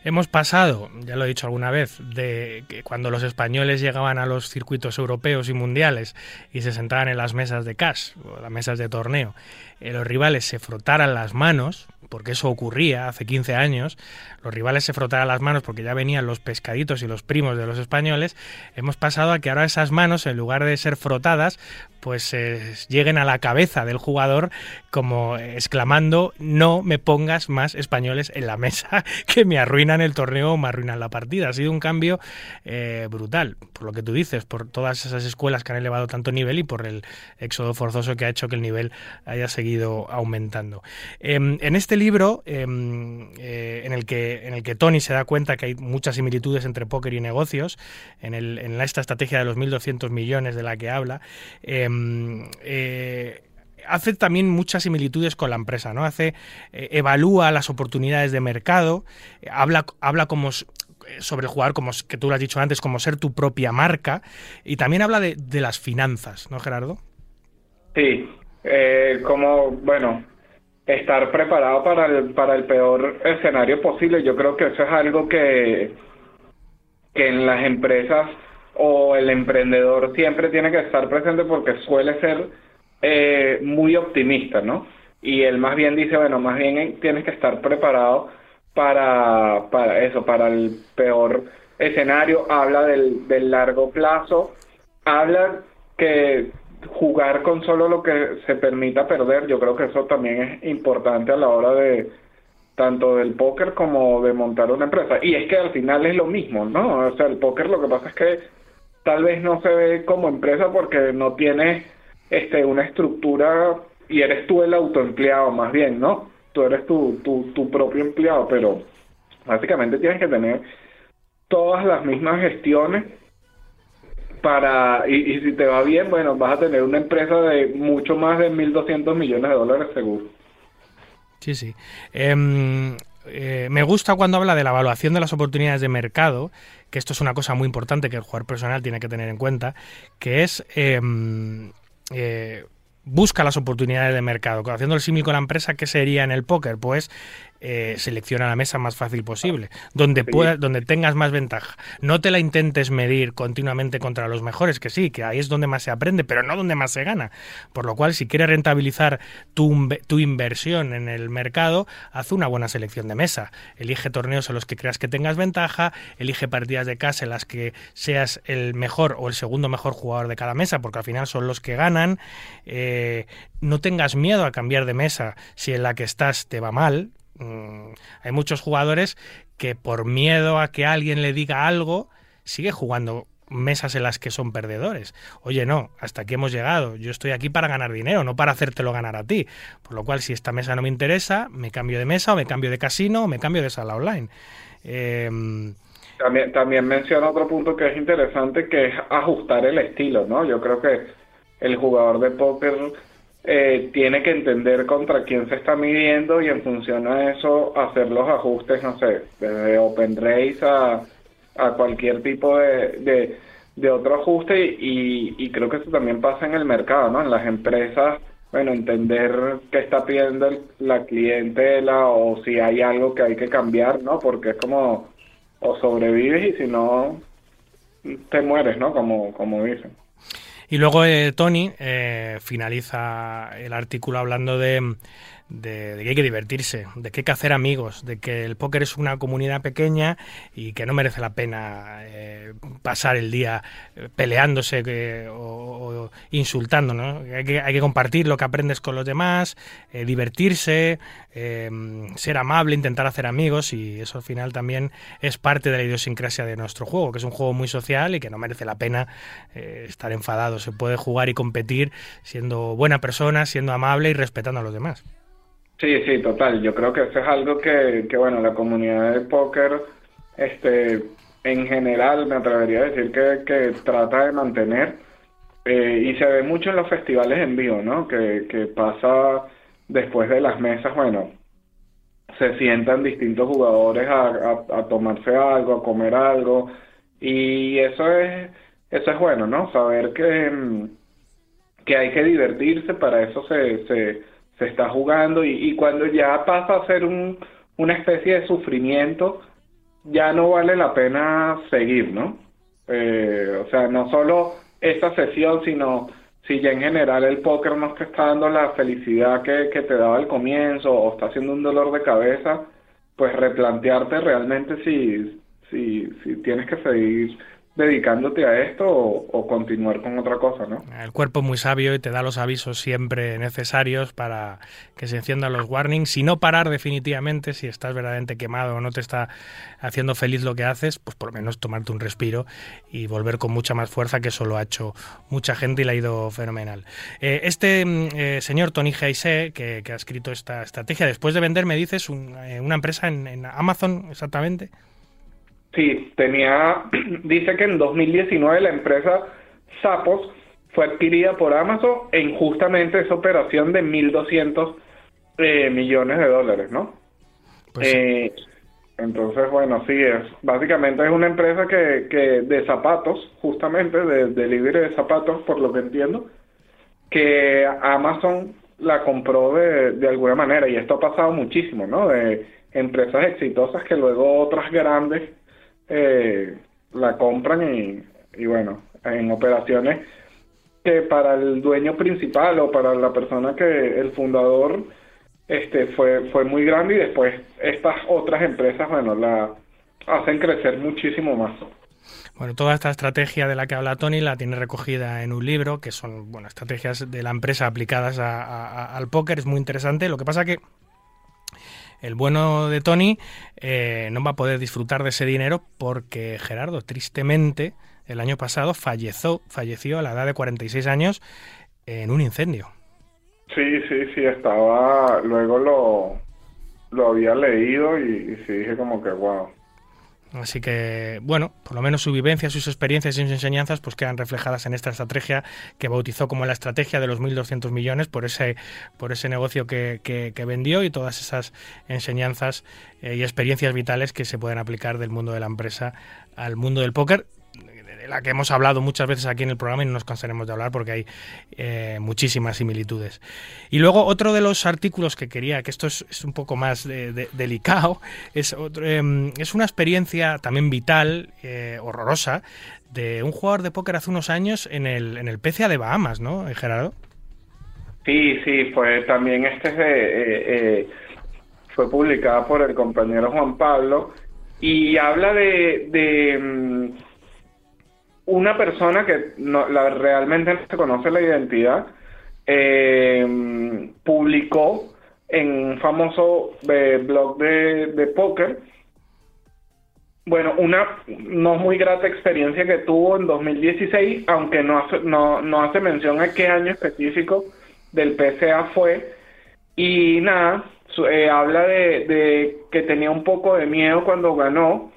S2: Hemos pasado, ya lo he dicho alguna vez, de que cuando los españoles llegaban a los circuitos europeos y mundiales y se sentaban en las mesas de cash o las mesas de torneo, eh, los rivales se frotaran las manos, porque eso ocurría hace 15 años, los rivales se frotaran las manos porque ya venían los pescaditos y los primos de los españoles, hemos pasado a que ahora esas manos, en lugar de ser frotadas, pues eh, lleguen a la cabeza del jugador como exclamando no me pongas más españoles en la mesa (laughs) que me arruinan el torneo o me arruinan la partida. Ha sido un cambio eh, brutal, por lo que tú dices, por todas esas escuelas que han elevado tanto nivel y por el éxodo forzoso que ha hecho que el nivel haya seguido aumentando. Em, en este libro, em, eh, en, el que, en el que Tony se da cuenta que hay muchas similitudes entre póker y negocios, en, el, en esta estrategia de los 1.200 millones de la que habla, em, eh, hace también muchas similitudes con la empresa, ¿no? Hace, eh, evalúa las oportunidades de mercado, habla, habla como sobre el jugador, como que tú lo has dicho antes, como ser tu propia marca, y también habla de, de las finanzas, ¿no, Gerardo?
S6: Sí, como, bueno, estar preparado para el, para el peor escenario posible. Yo creo que eso es algo que, que en las empresas o el emprendedor siempre tiene que estar presente porque suele ser eh, muy optimista, ¿no? Y él más bien dice, bueno, más bien tienes que estar preparado para, para eso, para el peor escenario. Habla del, del largo plazo, habla que jugar con solo lo que se permita perder, yo creo que eso también es importante a la hora de tanto del póker como de montar una empresa. Y es que al final es lo mismo, ¿no? O sea, el póker lo que pasa es que tal vez no se ve como empresa porque no tiene este una estructura y eres tú el autoempleado más bien, ¿no? Tú eres tu, tu, tu propio empleado, pero básicamente tienes que tener todas las mismas gestiones para y, si te va bien, bueno, vas a tener una empresa de mucho más de 1.200 millones de dólares seguro.
S2: Sí, sí. Em, eh, me gusta cuando habla de la evaluación de las oportunidades de mercado, que esto es una cosa muy importante que el jugador personal tiene que tener en cuenta, que es em, eh, busca las oportunidades de mercado. Haciendo el símil con la empresa, ¿qué sería en el póker? Pues eh, selecciona la mesa más fácil posible, donde, donde tengas más ventaja. No te la intentes medir continuamente contra los mejores, que sí, que ahí es donde más se aprende, pero no donde más se gana. Por lo cual, si quieres rentabilizar tu, tu inversión en el mercado, haz una buena selección de mesa. Elige torneos en los que creas que tengas ventaja, elige partidas de casa en las que seas el mejor o el segundo mejor jugador de cada mesa, porque al final son los que ganan. Eh, no tengas miedo a cambiar de mesa si en la que estás te va mal, Mm, hay muchos jugadores que por miedo a que alguien le diga algo, sigue jugando mesas en las que son perdedores. Oye, no, hasta aquí hemos llegado. Yo estoy aquí para ganar dinero, no para hacértelo ganar a ti. Por lo cual, si esta mesa no me interesa, me cambio de mesa o me cambio de casino o me cambio de sala online.
S6: Em, también, también menciona otro punto que es interesante, que es ajustar el estilo, ¿no? Yo creo que el jugador de póker eh, tiene que entender contra quién se está midiendo y en función a eso hacer los ajustes, no sé, desde Open Race a, a cualquier tipo de, de, otro ajuste y, y, creo que eso también pasa en el mercado, ¿no? En las empresas, bueno, entender qué está pidiendo la clientela o si hay algo que hay que cambiar, ¿no? Porque es como o sobrevives y si no te mueres, ¿no? Como, como dicen.
S2: Y luego eh, Tony eh, finaliza el artículo hablando de, de, que hay que divertirse, de que hay que hacer amigos, de que el póker es una comunidad pequeña y que no merece la pena eh, pasar el día eh, peleándose o, insultando. ¿no? Hay, que, hay que compartir lo que aprendes con los demás, eh, divertirse, ser amable, intentar hacer amigos y eso al final también es parte de la idiosincrasia de nuestro juego, que es un juego muy social y que no merece la pena estar enfadado. Se puede jugar y competir siendo buena persona, siendo amable y respetando a los demás.
S6: Sí, sí, total. Yo creo que eso es algo que, que bueno, la comunidad de póker, este, en general, me atrevería a decir que, que trata de mantener. Eh, y se ve mucho en los festivales en vivo, ¿no? Que, que pasa después de las mesas, bueno, se sientan distintos jugadores a, a, tomarse algo, a comer algo. Y eso es, eso es bueno, ¿no? Saber que, que hay que divertirse, para eso se, se se está jugando y, cuando ya pasa a ser un, una especie de sufrimiento, ya no vale la pena seguir, ¿no? Eh, o sea, no solo esta sesión, sino si ya en general el póker no te está dando la felicidad que, que te daba al comienzo o está haciendo un dolor de cabeza, pues replantearte realmente si, si, si tienes que seguir dedicándote a esto o, continuar con otra cosa, ¿no?
S2: El cuerpo es muy sabio y te da los avisos siempre necesarios para que se enciendan los warnings. y no parar definitivamente, si estás verdaderamente quemado o no te está haciendo feliz lo que haces, pues por lo menos tomarte un respiro y volver con mucha más fuerza, que eso lo ha hecho mucha gente y le ha ido fenomenal. Eh, este mm, eh, señor Tony Heise, que, ha escrito esta estrategia, después de vender, me dices, eh, una empresa en Amazon exactamente.
S6: Sí, tenía, (clears throat) dice que en 2019 la empresa Sapos fue adquirida por Amazon en justamente esa operación de 1.200 eh, millones de dólares, ¿no? Pues eh, entonces, bueno, sí, es básicamente es una empresa que, que de zapatos, justamente, de delivery de zapatos, por lo que entiendo, que Amazon la compró de, de alguna manera, y esto ha pasado muchísimo, ¿no? De empresas exitosas que luego otras grandes eh, la compran y, y bueno, en operaciones que para el dueño principal o para la persona que el fundador este fue fue muy grande y después estas otras empresas bueno la hacen crecer muchísimo más
S2: bueno, toda esta estrategia de la que habla Tony la tiene recogida en un libro, que son bueno, estrategias de la empresa aplicadas al póker, es muy interesante. Lo que pasa que el bueno de Tony eh, no va a poder disfrutar de ese dinero porque Gerardo, tristemente, el año pasado falleció, falleció a la edad de 46 años en un incendio.
S6: Sí, sí, sí, estaba, luego lo, lo había leído y, y sí dije como que, wow,
S2: Así que, bueno, por lo menos su vivencia, sus experiencias y sus enseñanzas pues quedan reflejadas en esta estrategia que bautizó como la estrategia de los 1.200 millones por ese, por ese negocio que, que, vendió y todas esas enseñanzas eh, y experiencias vitales que se pueden aplicar del mundo de la empresa al mundo del póker la que hemos hablado muchas veces aquí en el programa y no nos cansaremos de hablar porque hay eh, muchísimas similitudes. Y luego otro de los artículos que quería, que esto es, un poco más delicado, es, em, es una experiencia también vital, eh, horrorosa, de un jugador de póker hace unos años en el, en el PCA de Bahamas, ¿no, Gerardo?
S6: Sí, sí, fue también este eh, fue publicada por el compañero Juan Pablo y habla de, de mm, una persona que no, la, realmente no se conoce la identidad, eh, publicó en un famoso eh, blog de, de póker, bueno, una no muy grata experiencia que tuvo en 2016, aunque no hace, no, no hace mención a qué año específico del PCA fue. Y nada, eh, habla de, que tenía un poco de miedo cuando ganó,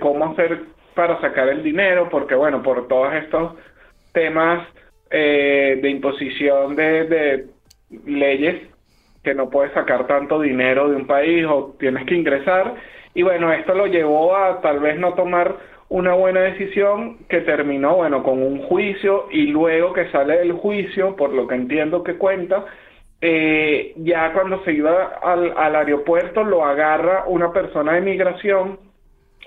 S6: cómo hacer para sacar el dinero, porque bueno, por todos estos temas eh, de imposición de, de leyes que no puedes sacar tanto dinero de un país o tienes que ingresar. Y bueno, esto lo llevó a tal vez no tomar una buena decisión que terminó, bueno, con un juicio y luego que sale del juicio, por lo que entiendo que cuenta, eh, ya cuando se iba al, al aeropuerto lo agarra una persona de migración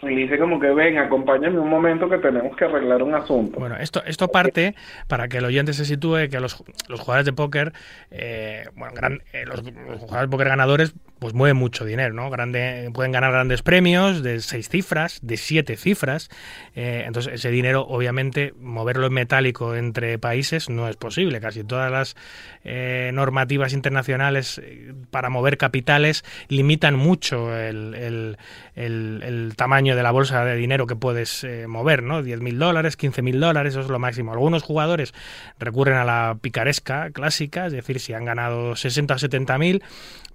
S6: y dice como que ven, acompáñame un momento que tenemos que arreglar un asunto.
S2: Bueno, esto, esto parte para que el oyente se sitúe que los, los jugadores de póker, eh, bueno, gran, eh, los, jugadores de póker ganadores, pues mueven mucho dinero, ¿no? Grande, pueden ganar grandes premios de seis cifras, de siete cifras. Eh, entonces, ese dinero, obviamente, moverlo en metálico entre países no es posible. Casi todas las normativas internacionales para mover capitales limitan mucho el, el, tamaño de la bolsa de dinero que puedes eh, mover, ¿no? 10.000 dólares, 15.000 dólares, eso es lo máximo. Algunos jugadores recurren a la picaresca clásica, es decir, si han ganado 60 o 70.000,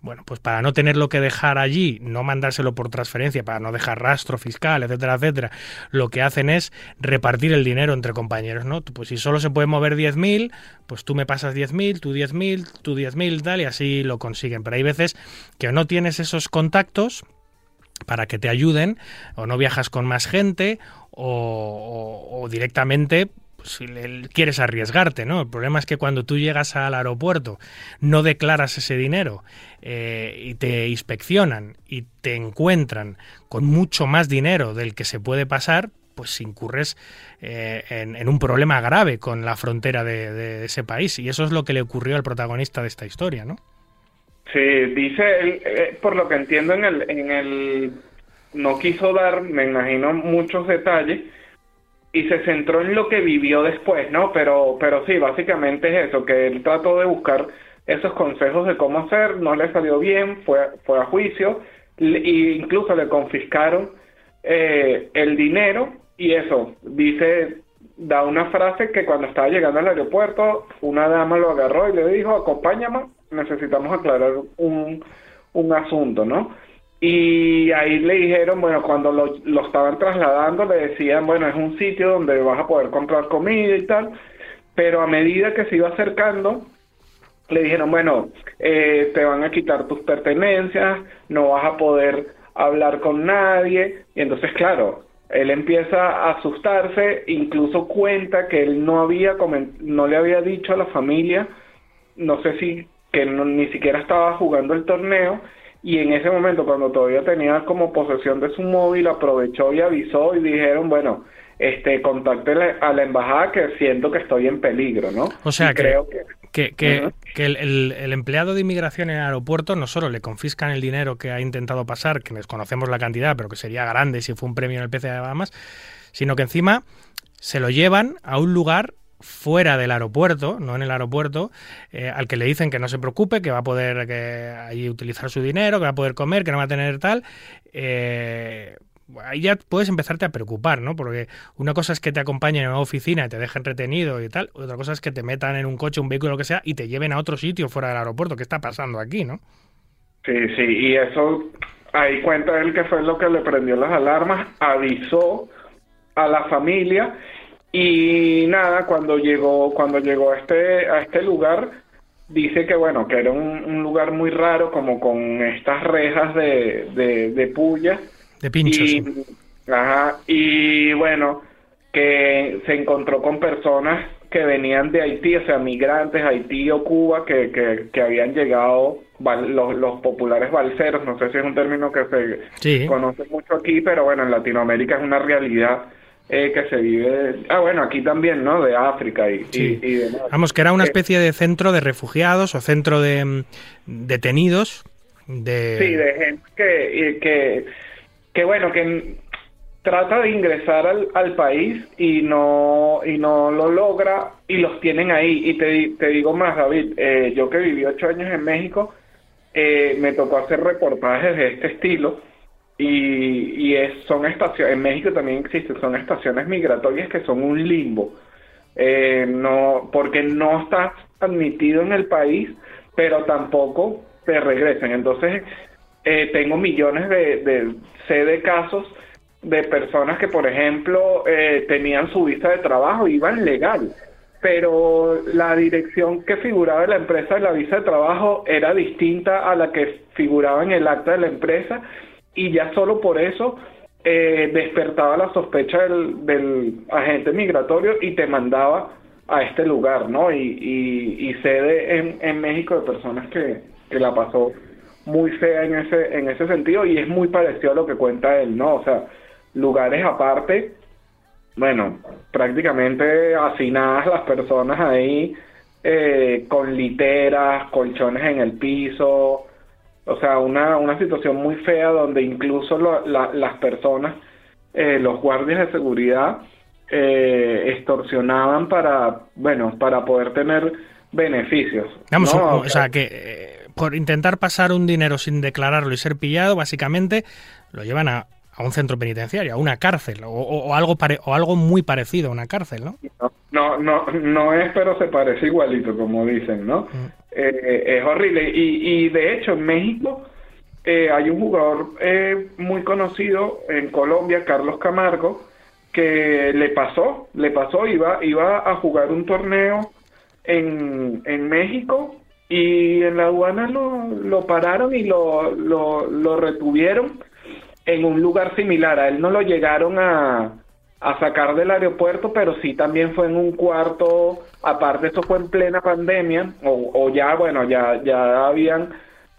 S2: bueno, pues para no tenerlo que dejar allí, no mandárselo por transferencia, para no dejar rastro fiscal, etcétera, etcétera, lo que hacen es repartir el dinero entre compañeros, ¿no? Pues si solo se puede mover 10.000, pues tú me pasas 10.000, tú 10.000, tú 10.000, tal, y así lo consiguen. Pero hay veces que no tienes esos contactos, para que te ayuden, o no viajas con más gente, o, directamente si quieres arriesgarte, ¿no? El problema es que cuando tú llegas al aeropuerto, no declaras ese dinero eh, y te inspeccionan y te encuentran con mucho más dinero del que se puede pasar, pues incurres eh, en, un problema grave con la frontera de, ese país. Y eso es lo que le ocurrió al protagonista de esta historia, ¿no?
S6: Sí, dice, eh, por lo que entiendo en el, en el, no quiso dar, me imagino, muchos detalles y se centró en lo que vivió después, ¿no? Pero, pero sí, básicamente es eso, que él trató de buscar esos consejos de cómo hacer, no le salió bien, fue, fue a juicio, e incluso le confiscaron eh, el dinero y eso, dice, da una frase que cuando estaba llegando al aeropuerto, una dama lo agarró y le dijo, acompáñame necesitamos aclarar un, un asunto, ¿no? Y ahí le dijeron, bueno, cuando lo, lo, estaban trasladando, le decían, bueno, es un sitio donde vas a poder comprar comida y tal, pero a medida que se iba acercando, le dijeron, bueno, eh, te van a quitar tus pertenencias, no vas a poder hablar con nadie, y entonces, claro, él empieza a asustarse, incluso cuenta que él no había no le había dicho a la familia, no sé si que ni siquiera estaba jugando el torneo y en ese momento cuando todavía tenía como posesión de su móvil aprovechó y avisó y dijeron bueno este contáctele a la embajada que siento que estoy en peligro no
S2: o sea que, creo que que, que, el, el, empleado de inmigración en el aeropuerto no solo le confiscan el dinero que ha intentado pasar que desconocemos la cantidad pero que sería grande si fue un premio en el PCA de Bahamas sino que encima se lo llevan a un lugar fuera del aeropuerto, no en el aeropuerto, eh, al que le dicen que no se preocupe, que va a poder que, ahí utilizar su dinero, que va a poder comer, que no va a tener tal. Eh, ahí ya puedes empezarte a preocupar, ¿no? Porque una cosa es que te acompañen a una oficina y te dejen retenido y tal, otra cosa es que te metan en un coche, un vehículo, lo que sea, y te lleven a otro sitio fuera del aeropuerto. ¿Qué está pasando aquí, no?
S6: Sí, sí, y eso, ahí cuenta él que fue lo que le prendió las alarmas, avisó a la familia y nada, cuando llegó, cuando llegó a este, a este lugar, dice que bueno, que era un, lugar muy raro, como con estas rejas de, de, de puya.
S2: De pinchos.
S6: Y, ajá, y bueno, que se encontró con personas que venían de Haití, o sea, migrantes, Haití o Cuba, que, que, que habían llegado, los, los, populares balseros, no sé si es un término que se conoce mucho aquí, pero bueno, en Latinoamérica es una realidad eh, que se vive, ah bueno, aquí también, ¿no? De África y, demás.
S2: Vamos, que era una eh, especie de centro de refugiados o centro de mm, detenidos. De...
S6: Sí, de gente que, que, que bueno, que trata de ingresar al, al, país y no y no lo logra y los tienen ahí y te, te digo más David eh, yo que viví ocho años en México eh, me tocó hacer reportajes de este estilo y, y es, son estaciones en México también existen son estaciones migratorias que son un limbo. Eh, no porque no estás admitido en el país pero tampoco te regresan entonces tengo millones de, de sé de casos de personas que, por ejemplo, eh, tenían su visa de trabajo, iban legal, pero la dirección que figuraba en la empresa de la visa de trabajo era distinta a la que figuraba en el acta de la empresa y ya solo por eso eh, despertaba la sospecha del, agente migratorio y te mandaba a este lugar, ¿no? Y, y, y en, en México de personas que, que la pasó muy fea en ese, en ese sentido y es muy parecido a lo que cuenta él, ¿no? O sea, lugares aparte, bueno, prácticamente hacinadas las personas ahí, eh, con literas, colchones en el piso, o sea, una, una situación muy fea donde incluso las personas, eh, los guardias de seguridad, eh, extorsionaban para, bueno, para poder tener beneficios.
S2: Vamos, o, sea, que por intentar pasar un dinero sin declararlo y ser pillado, básicamente lo llevan a, a un centro penitenciario, a una cárcel, o, algo o algo muy parecido a una cárcel, ¿no?
S6: No, no, no es, pero se parece igualito, como dicen, ¿no? Mm. Eh, es horrible. Y, y de hecho, en México eh, hay un jugador eh, muy conocido en Colombia, Carlos Camargo, que le pasó, le pasó, iba, iba a jugar un torneo en, en México y en la aduana lo, lo pararon y lo, lo, lo retuvieron en un lugar similar. A él no lo llegaron a, a sacar del aeropuerto, pero sí también fue en un cuarto, aparte esto fue en plena pandemia, o, o ya, bueno, ya, ya habían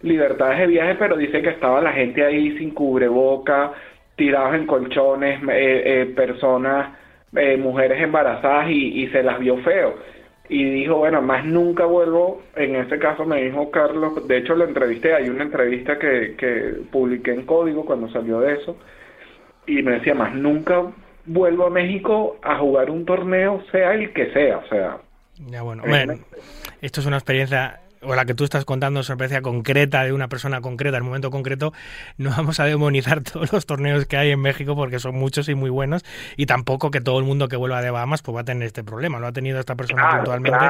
S6: libertades de viaje, pero dice que estaba la gente ahí sin cubreboca, tirados en colchones, eh, eh, personas, eh, mujeres embarazadas y, y se las vio feo. Y dijo, bueno, más nunca vuelvo, en este caso me dijo Carlos, de hecho lo entrevisté, hay una entrevista que, que publiqué en Código cuando salió de eso, y me decía, más nunca vuelvo a México a jugar un torneo, sea el que sea, o sea...
S2: Ya bueno, esto es una experiencia o la que tú estás contando es una experiencia concreta de una persona concreta, en un momento concreto, no vamos a demonizar (laughs) todos los torneos que hay en México porque son muchos y muy buenos y tampoco que todo el mundo que vuelva de Bahamas pues va a tener este problema. Lo ha tenido esta persona puntualmente.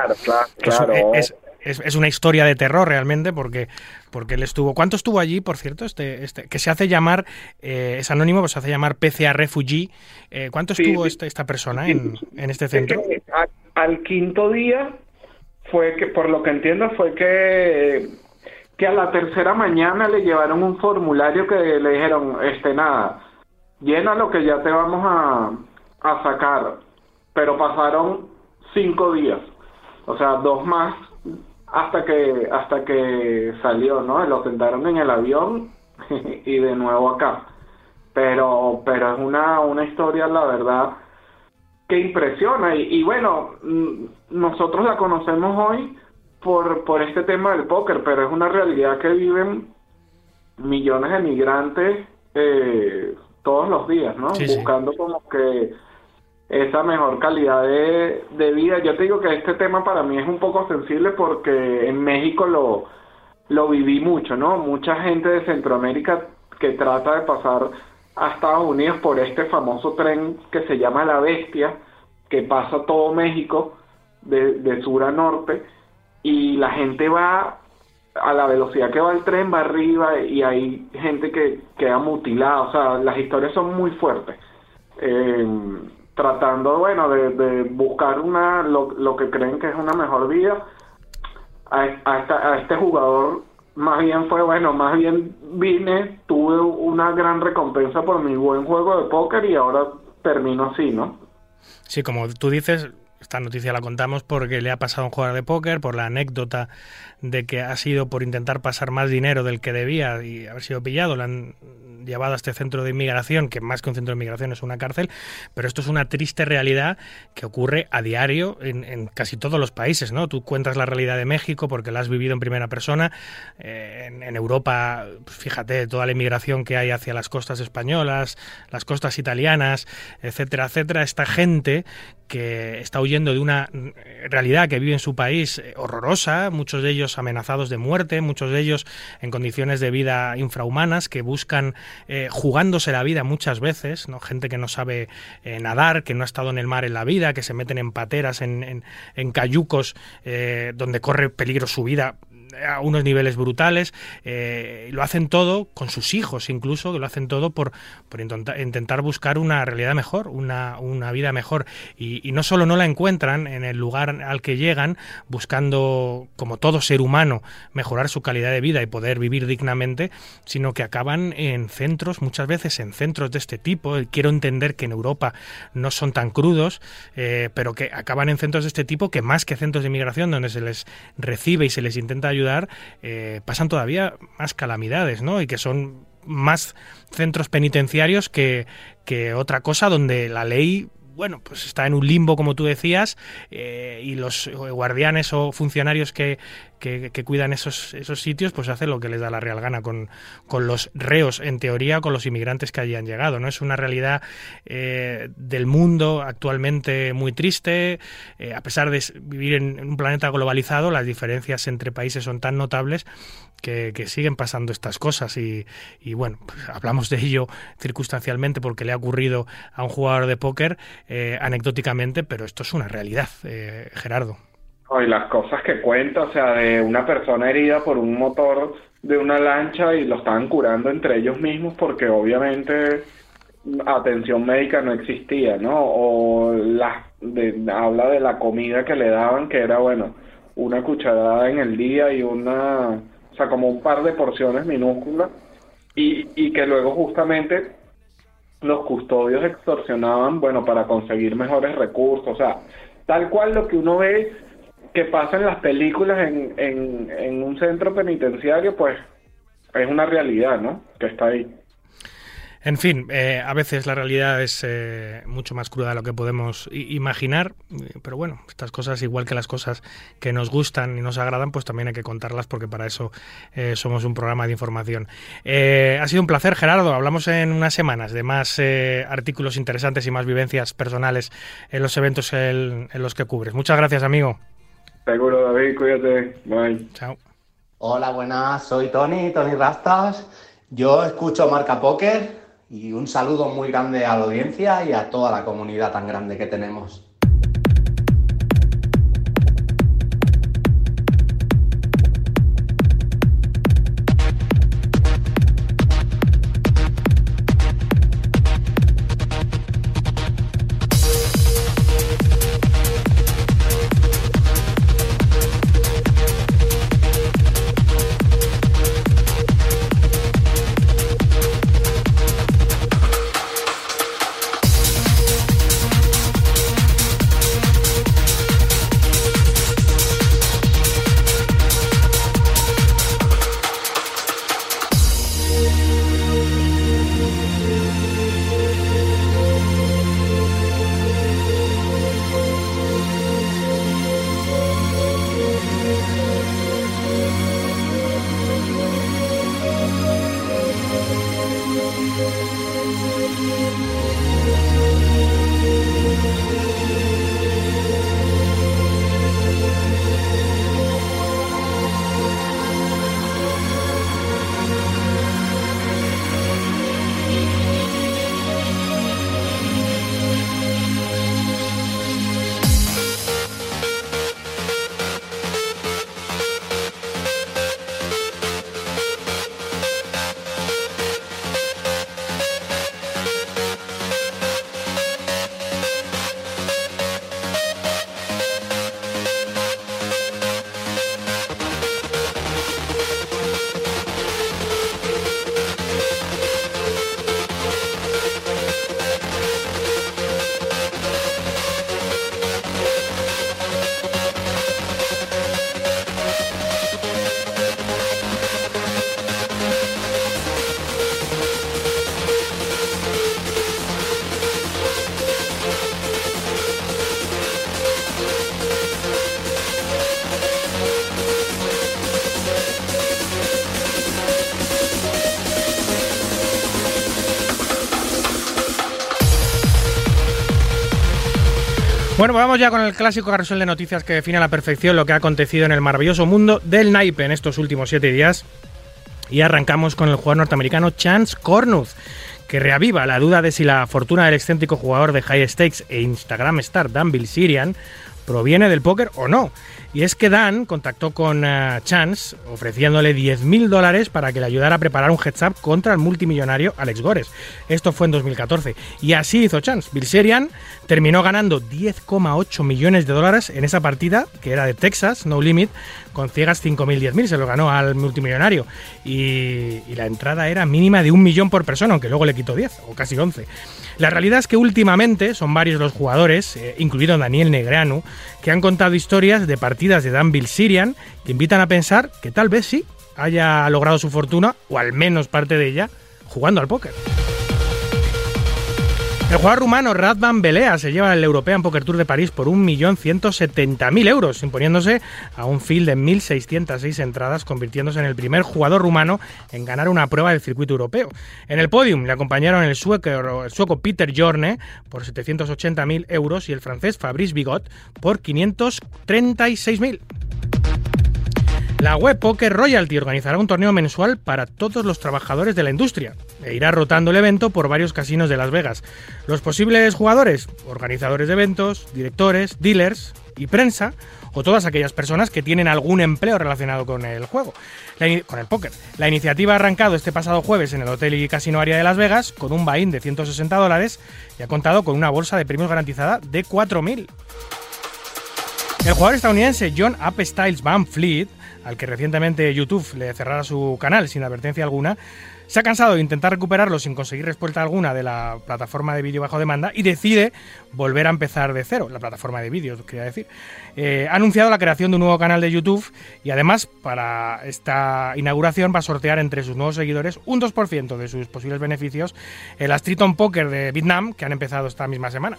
S2: Es, es, una historia de terror realmente porque porque él estuvo ¿cuánto estuvo allí por cierto este este que se hace llamar eh, es anónimo pues se hace llamar PCA Refugee eh, ¿cuánto estuvo este, esta persona en, en este centro?
S6: al quinto día fue que, por lo que entiendo, fue que, que a la tercera mañana le llevaron un formulario que le dijeron, este, nada, llena lo que ya te vamos a, a sacar. Pero pasaron cinco días, o sea, dos más hasta que hasta que salió, ¿no? Lo sentaron en el avión (laughs) y de nuevo acá. Pero pero es una una historia la verdad que impresiona. Y, bueno, mm, nosotros la conocemos hoy por, por este tema del póker, pero es una realidad que viven millones de migrantes eh, todos los días, ¿no? Buscando como que esa mejor calidad de, de, vida. Yo te digo que este tema para mí es un poco sensible porque en México lo, lo viví mucho, ¿no? Mucha gente de Centroamérica que trata de pasar a Estados Unidos por este famoso tren que se llama La Bestia, que pasa todo México de, sur a norte, y la gente va a la velocidad que va el tren, va arriba y hay gente que queda mutilada, o sea, las historias son muy fuertes. Eh, tratando, bueno, de, buscar una lo, lo, que creen que es una mejor vida, a, a, a este jugador más bien fue, bueno, más bien vine, tuve una gran recompensa por mi buen juego de póker y ahora termino así, ¿no?
S2: Sí, como tú dices, esta noticia la contamos porque le ha pasado a un jugador de póker, por la anécdota de que ha sido por intentar pasar más dinero del que debía y haber sido pillado. Lo han llevado a este centro de inmigración, que más que un centro de inmigración es una cárcel, pero esto es una triste realidad que ocurre a diario en, casi todos los países, ¿no? Tú cuentas la realidad de México porque la has vivido en primera persona. Eh, en, Europa, pues fíjate, toda la inmigración que hay hacia las costas españolas, las costas italianas, etcétera, etcétera. Esta gente que está huyendo de una realidad que vive en su país eh, horrorosa, muchos de ellos amenazados de muerte, muchos de ellos en condiciones de vida infrahumanas, que buscan eh, jugándose la vida muchas veces, ¿no? gente que no sabe eh, nadar, que no ha estado en el mar en la vida, que se meten en pateras, en, en, cayucos donde corre peligro su vida a unos niveles brutales. Eh, lo hacen todo con sus hijos, incluso, lo hacen todo por, por intentar buscar una realidad mejor, una, una vida mejor. Y, no solo no la encuentran en el lugar al que llegan, buscando, como todo ser humano, mejorar su calidad de vida y poder vivir dignamente, sino que acaban en centros, muchas veces en centros de este tipo. Quiero entender que en Europa no son tan crudos, eh, pero que acaban en centros de este tipo que más que centros de inmigración donde se les recibe y se les intenta ayudar eh, pasan todavía más calamidades, ¿no? Y que son más centros penitenciarios que, que otra cosa donde la ley bueno, pues está en un limbo, como tú decías, eh, y los guardianes o funcionarios que, que, cuidan esos, esos sitios, pues hacen lo que les da la real gana con, con los reos, en teoría, con los inmigrantes que allí han llegado. ¿no? Es una realidad eh, del mundo actualmente muy triste. Eh, a pesar de vivir en un planeta globalizado, las diferencias entre países son tan notables que, siguen pasando estas cosas y, y bueno, pues hablamos de ello circunstancialmente porque le ha ocurrido a un jugador de póker eh, anecdóticamente, pero esto es una realidad, Gerardo.
S6: Y las cosas que cuenta, o sea, de una persona herida por un motor de una lancha y lo estaban curando entre ellos mismos porque obviamente atención médica no existía, ¿no? O la, habla de la comida que le daban, que era, bueno, una cucharada en el día y una, o sea, como un par de porciones minúsculas, y, y que luego justamente los custodios extorsionaban, bueno, para conseguir mejores recursos, o sea, tal cual lo que uno ve que pasa en las películas en, un centro penitenciario, pues es una realidad, ¿no? Que está ahí.
S2: En fin, eh, a veces la realidad es eh, mucho más cruda de lo que podemos imaginar, pero bueno, estas cosas, igual que las cosas que nos gustan y nos agradan, pues también hay que contarlas porque para eso eh, somos un programa de información. ha sido un placer, Gerardo. Hablamos en unas semanas de más artículos interesantes y más vivencias personales en los eventos en los que cubres. Muchas gracias, amigo.
S6: Seguro, David, cuídate. Bye.
S2: Chao.
S7: Hola, buenas, soy Tony, Tony Rastas. Yo escucho Marca Póker y un saludo muy grande a la audiencia y a toda la comunidad tan grande que tenemos.
S2: Bueno, pues vamos ya con el clásico carrusel de noticias que define a la perfección lo que ha acontecido en el maravilloso mundo del naipe en estos últimos siete días. Y arrancamos con el jugador norteamericano Chance Cornuth, que reaviva la duda de si la fortuna del excéntrico jugador de High Stakes e Instagram star Dan Bilzerian proviene del póker o no. Y es que Dan contactó con eh, Chance ofreciéndole 10.000 dólares para que le ayudara a preparar un heads up contra el multimillonario Alex Gores. Esto fue en 2014. Y así hizo Chance. Bilzerian terminó ganando 10,8 millones de dólares en esa partida, que era de Texas, No Limit, con ciegas 5.000, 10.000. Se lo ganó al multimillonario. Y, y la entrada era mínima de un millón por persona, aunque luego le quitó 10 o casi 11. La realidad es que últimamente son varios los jugadores, eh, incluido Daniel Negreanu, que han contado historias de partidas de Dan Bilzerian que invitan a pensar que tal vez sí haya logrado su fortuna, o al menos parte de ella, jugando al póker. El jugador rumano Radvan Belea se lleva el European Poker Tour de París por 1.170.000 euros, imponiéndose a un field de 1.606 entradas, convirtiéndose en el primer jugador rumano en ganar una prueba del circuito europeo. En el podium le acompañaron el sueco, el sueco Peter Jorne por 780.000 euros y el francés Fabrice Bigot por 536.000. La web Poker Royalty organizará un torneo mensual para todos los trabajadores de la industria e irá rotando el evento por varios casinos de Las Vegas. Los posibles jugadores, organizadores de eventos, directores, dealers y prensa, o todas aquellas personas que tienen algún empleo relacionado con el juego, con el póker. La iniciativa ha arrancado este pasado jueves en el Hotel y Casino Área de Las Vegas con un buy-in de 160 dólares y ha contado con una bolsa de premios garantizada de 4.000. El jugador estadounidense John Up Styles Van Fleet al que recientemente YouTube le cerrara su canal sin advertencia alguna, se ha cansado de intentar recuperarlo sin conseguir respuesta alguna de la plataforma de vídeo bajo demanda y decide volver a empezar de cero, la plataforma de vídeo, quería decir. Eh, ha anunciado la creación de un nuevo canal de YouTube y además para esta inauguración va a sortear entre sus nuevos seguidores un 2% de sus posibles beneficios en la Street on Poker de Vietnam que han empezado esta misma semana.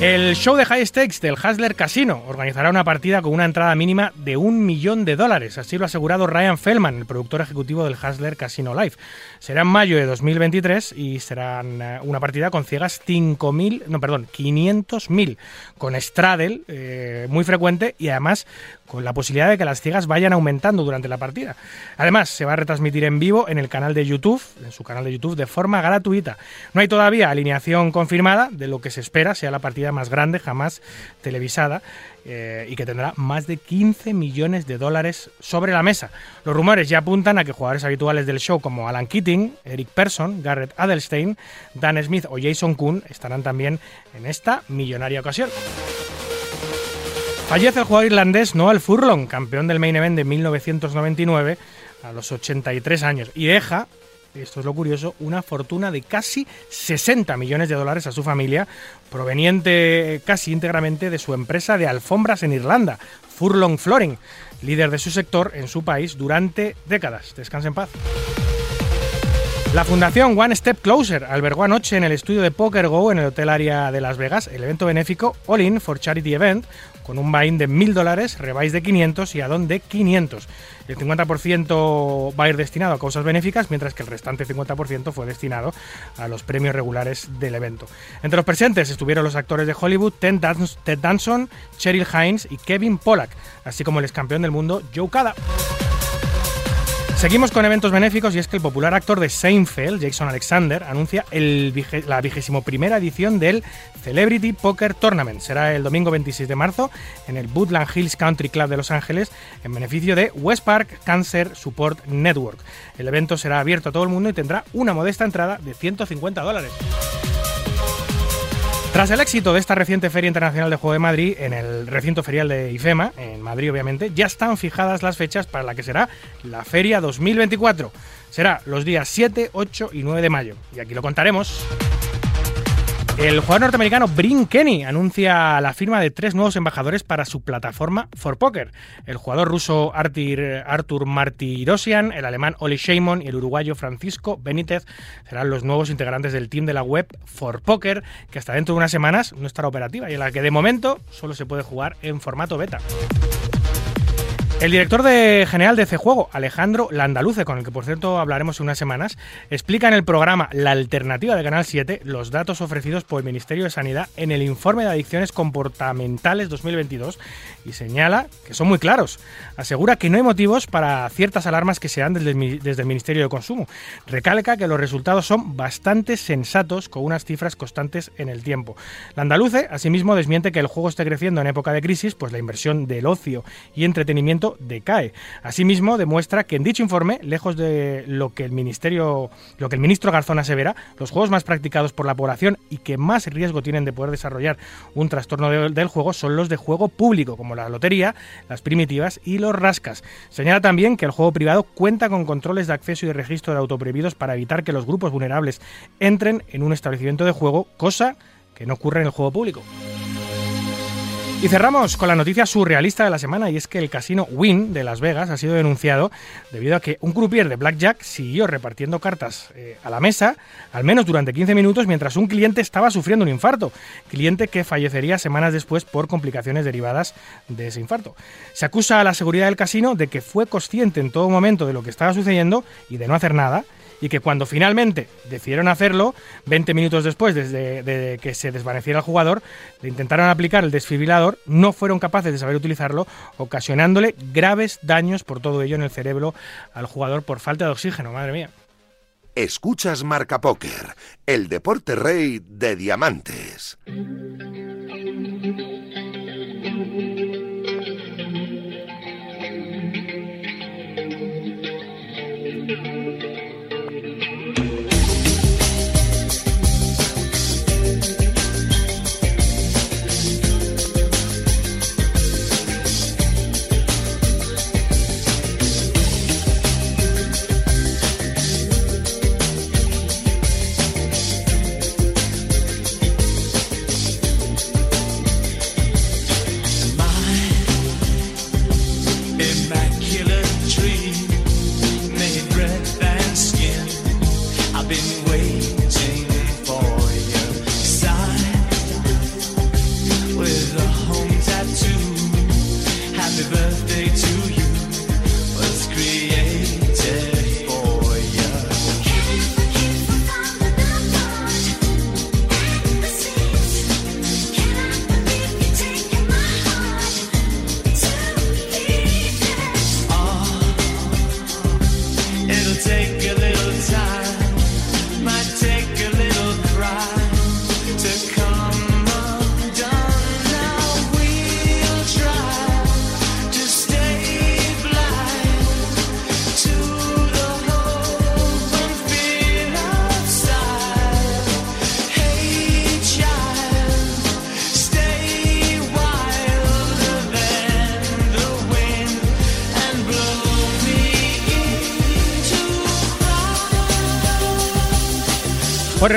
S2: El show de High Stakes del Hasler Casino organizará una partida con una entrada mínima de un millón de dólares, así lo ha asegurado Ryan Feldman, el productor ejecutivo del Hasler Casino Live. Será en mayo de 2023 y será eh, una partida con ciegas 5.000, no, perdón, 500.000, con Straddle eh, muy frecuente y además con la posibilidad de que las ciegas vayan aumentando durante la partida. Además, se va a retransmitir en vivo en el canal de YouTube, en su canal de YouTube, de forma gratuita. No hay todavía alineación confirmada de lo que se espera sea la partida más grande jamás televisada eh, y que tendrá más de 15 millones de dólares sobre la mesa. Los rumores ya apuntan a que jugadores habituales del show como Alan Keating, Eric Persson, Garrett Adelstein, Dan Smith o Jason Kuhn estarán también en esta millonaria ocasión. Fallece el jugador irlandés Noel Furlong, campeón del main event de 1999 a los 83 años y deja, esto es lo curioso, una fortuna de casi 60 millones de dólares a su familia, proveniente casi íntegramente de su empresa de alfombras en Irlanda, Furlong Flooring, líder de su sector en su país durante décadas. Descanse en paz. La fundación One Step Closer albergó anoche en el estudio de Poker Go en el Hotel Área de Las Vegas el evento benéfico All In for Charity Event con un buy-in de 1.000 dólares, rebais de 500 y add-on de 500. El 50% va a ir destinado a causas benéficas, mientras que el restante 50% fue destinado a los premios regulares del evento. Entre los presentes estuvieron los actores de Hollywood Ted Danson, Cheryl Hines y Kevin Pollack, así como el ex campeón del mundo Joe Cada. Seguimos con eventos benéficos y es que el popular actor de Seinfeld, Jason Alexander, anuncia la vigésimo primera edición del Celebrity Poker Tournament. Será el domingo 26 de marzo en el Woodland Hills Country Club de Los Ángeles en beneficio de West Park Cancer Support Network. El evento será abierto a todo el mundo y tendrá una modesta entrada de 150 dólares. Tras el éxito de esta reciente Feria Internacional de Juego de Madrid en el recinto ferial de IFEMA, en Madrid obviamente, ya están fijadas las fechas para la que será la Feria 2024. Será los días 7, 8 y 9 de mayo. Y aquí lo contaremos. El jugador norteamericano Brin Kenny anuncia la firma de tres nuevos embajadores para su plataforma For Poker. El jugador ruso Artur, Artur Martirosian, el alemán Oli Sheimon y el uruguayo Francisco Benítez serán los nuevos integrantes del team de la web For Poker, que hasta dentro de unas semanas no estará operativa y en la que de momento solo se puede jugar en formato beta. El director de general de C-Juego, Alejandro Landaluce, con el que por cierto hablaremos en unas semanas, explica en el programa La Alternativa de Canal 7 los datos ofrecidos por el Ministerio de Sanidad en el informe de adicciones comportamentales 2022 y señala que son muy claros. Asegura que no hay motivos para ciertas alarmas que se dan desde desde el Ministerio de Consumo. Recalca que los resultados son bastante sensatos con unas cifras constantes en el tiempo. Landaluce, asimismo, desmiente que el juego esté creciendo en época de crisis, pues la inversión del ocio y entretenimiento decae. Asimismo, demuestra que en dicho informe, lejos de lo que el ministerio, lo que el ministro Garzón asevera, los juegos más practicados por la población y que más riesgo tienen de poder desarrollar un trastorno del juego son los de juego público, como la lotería, las primitivas y los rascas. Señala también que el juego privado cuenta con controles de acceso y de registro de autoprohibidos para evitar que los grupos vulnerables entren en un establecimiento de juego, cosa que no ocurre en el juego público. Y cerramos con la noticia surrealista de la semana y es que el casino Wynn de Las Vegas ha sido denunciado debido a que un croupier de blackjack siguió repartiendo cartas eh, a la mesa al menos durante 15 minutos mientras un cliente estaba sufriendo un infarto, cliente que fallecería semanas después por complicaciones derivadas de ese infarto. Se acusa a la seguridad del casino de que fue consciente en todo momento de lo que estaba sucediendo y de no hacer nada y que cuando finalmente decidieron hacerlo, 20 minutos después de, que se desvaneciera el jugador, le intentaron aplicar el desfibrilador, no fueron capaces de saber utilizarlo, ocasionándole graves daños por todo ello en el cerebro al jugador por falta de oxígeno, madre mía.
S1: Escuchas Marca Póker, el deporte rey de diamantes.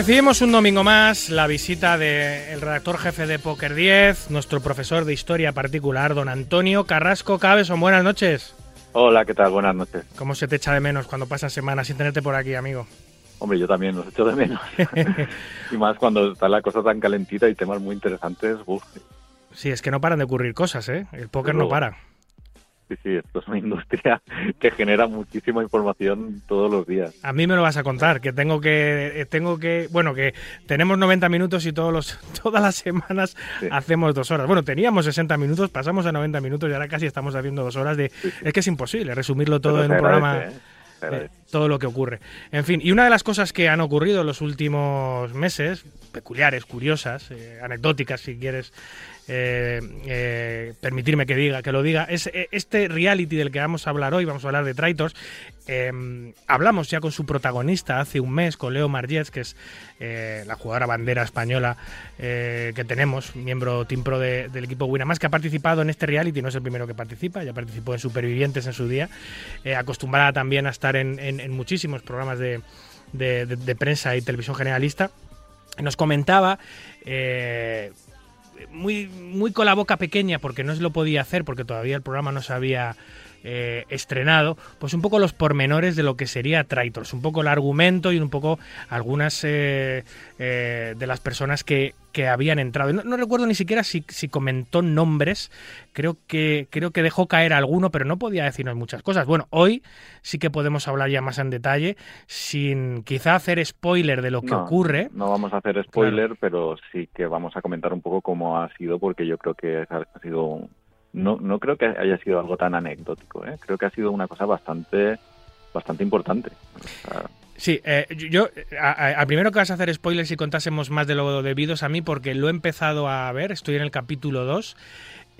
S2: Recibimos un domingo más la visita del redactor jefe de Poker 10, nuestro profesor de historia particular, don Antonio Carrasco Cabeson. Buenas noches.
S8: Hola, ¿qué tal? Buenas noches.
S2: ¿Cómo se te echa de menos cuando pasan semanas sin tenerte por aquí, amigo?
S8: Hombre, yo también los echo de menos. (laughs) y más cuando está la cosa tan calentita y temas muy interesantes. Uf.
S2: Sí, es que no paran de ocurrir cosas, ¿eh? El póker no para.
S8: Sí, sí, esto es una industria (laughs) que genera muchísima información todos los días.
S2: A mí me lo vas a contar, que tengo que, eh, tengo que, bueno, que tenemos 90 minutos y todos los, (laughs) todas las semanas hacemos dos horas. Bueno, teníamos 60 minutos, pasamos a 90 minutos y ahora casi estamos haciendo dos horas de, es que es imposible resumirlo todo en un programa. ¿eh? Eh, todo lo que ocurre. En fin, y una de las cosas que han ocurrido en los últimos meses, peculiares, curiosas, anecdóticas si quieres eh, eh, permitirme que diga que lo diga. Es eh, este reality del que vamos a hablar hoy vamos a hablar de Traitors hablamos ya con su protagonista hace un mes con Leo Margez que es la jugadora bandera española que tenemos miembro team pro del equipo Winamax que ha participado en este reality no es el primero que participa ya participó en Supervivientes en su día acostumbrada también a estar en, muchísimos programas de, de, prensa y televisión generalista. Nos comentaba muy, muy con la boca pequeña porque no se lo podía hacer porque todavía el programa no se había eh, estrenado, pues un poco los pormenores de lo que sería Traitors, un poco el argumento y un poco algunas eh, eh, de las personas que que habían entrado. No, recuerdo ni siquiera si, si, comentó nombres, creo que, creo que dejó caer alguno, pero no podía decirnos muchas cosas. Bueno, hoy sí que podemos hablar ya más en detalle, sin quizá hacer spoiler de lo que ocurre.
S8: No vamos a hacer spoiler, pero sí que vamos a comentar un poco cómo ha sido, porque yo creo que ha sido... No, no creo que haya sido algo tan anecdótico, ¿eh? creo que ha sido una cosa bastante, bastante importante.
S2: Sí, eh, yo, a, primero que vas a hacer spoilers si contásemos más de lo debidos a mí, porque lo he empezado a ver, estoy en el capítulo 2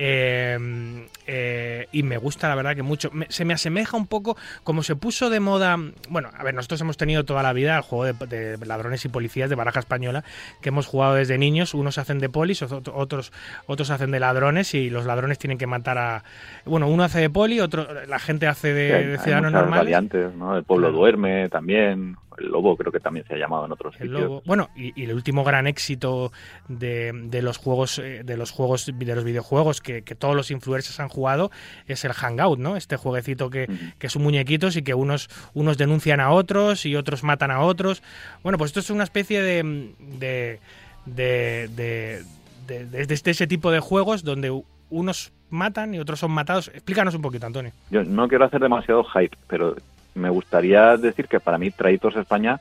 S2: Em, eh, y me gusta la verdad que mucho. se me asemeja un poco como se puso de moda. Bueno, a ver, nosotros hemos tenido toda la vida el juego de, ladrones y policías de baraja española que hemos jugado desde niños. Unos hacen de polis, otros, otros hacen de ladrones y los ladrones tienen que matar a. Bueno, uno hace de poli, otro la gente hace de, ciudadanos normales.
S8: ¿no? El pueblo duerme también el Lobo creo que también se ha llamado en otros
S2: sitios. Bueno, y, el último gran éxito de, de, los juegos eh, de los juegos de los videojuegos que, todos los influencers han jugado es el Hangout, ¿no? Este jueguecito que, que son muñequitos y que unos unos denuncian a otros y otros matan a otros. Bueno, pues esto es una especie de de, de, de, de ese tipo de juegos donde unos matan y otros son matados. Explícanos un poquito, Antonio.
S8: Yo no quiero hacer demasiado hype, pero me gustaría decir que para mí Traitors España